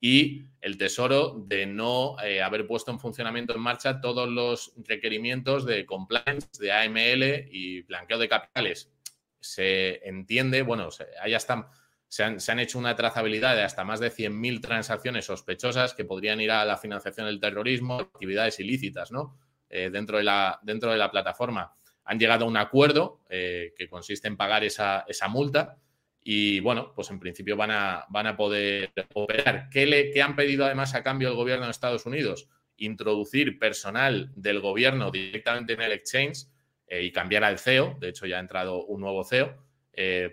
y el Tesoro de no eh, haber puesto en funcionamiento en marcha todos los requerimientos de compliance, de AML y blanqueo de capitales. Se entiende, bueno, allá están se han, hecho una trazabilidad de hasta más de 100.000 transacciones sospechosas que podrían ir a la financiación del terrorismo, actividades ilícitas, ¿no? Eh, dentro, de la, plataforma. Han llegado a un acuerdo eh, que consiste en pagar esa, multa y, bueno, pues en principio van a, poder operar. ¿Qué, le, ¿Qué han pedido además a cambio el gobierno de Estados Unidos? Introducir personal del gobierno directamente en el exchange eh, y cambiar al CEO. De hecho, ya ha entrado un nuevo CEO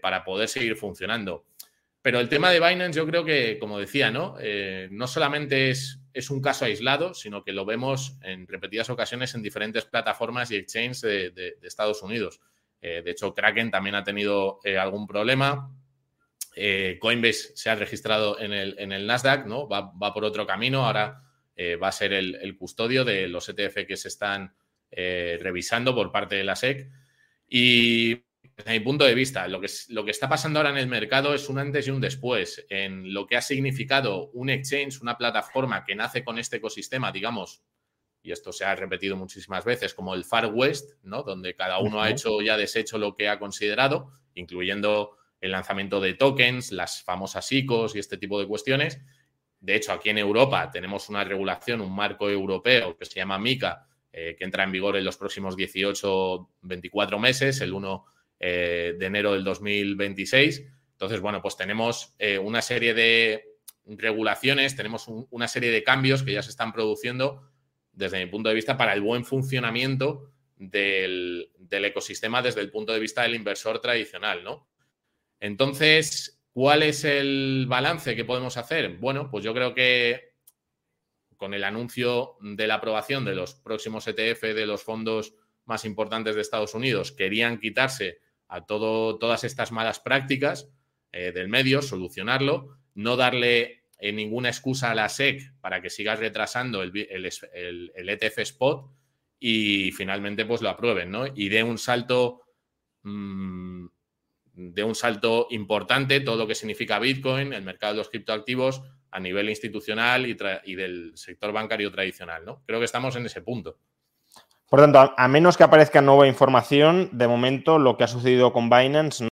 para poder seguir funcionando. Pero el tema de Binance, yo creo que, como decía, ¿no? Eh, no solamente es, es, un caso aislado, sino que lo vemos en repetidas ocasiones en diferentes plataformas y exchanges de, Estados Unidos. Eh, de hecho, Kraken también ha tenido eh, algún problema. Coinbase se ha registrado en el, en el Nasdaq, ¿no? Va, por otro camino. Ahora va a ser el, el, custodio de los ETF que se están revisando por parte de la SEC. Y desde mi punto de vista, lo que, lo que está pasando ahora en el mercado es un antes y un después en lo que ha significado un exchange, una plataforma que nace con este ecosistema, digamos, y esto se ha repetido muchísimas veces, como el Far West, ¿no? Donde cada uno ha hecho y ha deshecho lo que ha considerado, incluyendo el lanzamiento de tokens, las famosas ICOs y este tipo de cuestiones. De hecho, aquí en Europa tenemos una regulación, un marco europeo que se llama MICA, eh, que entra en vigor en los próximos 18, 24 meses, el 1 eh, de enero del 2026. Entonces, bueno, pues tenemos eh, una serie de regulaciones, tenemos una serie de cambios que ya se están produciendo desde mi punto de vista, para el buen funcionamiento del, ecosistema desde el punto de vista del inversor tradicional, ¿no? Entonces, ¿cuál es el balance que podemos hacer? Bueno, pues yo creo que con el anuncio de la aprobación de los próximos ETF de los fondos más importantes de Estados Unidos, querían quitarse a todo, todas estas malas prácticas eh, del medio, solucionarlo, no darle ninguna excusa a la SEC para que sigas retrasando el, ETF e Spot y finalmente pues lo aprueben, ¿no? Y de un salto, mm, de un salto importante todo lo que significa Bitcoin, el mercado de los criptoactivos a nivel institucional y, del sector bancario tradicional, ¿no? Creo que estamos en ese punto. Por tanto, a, menos que aparezca nueva información, de momento lo que ha sucedido con Binance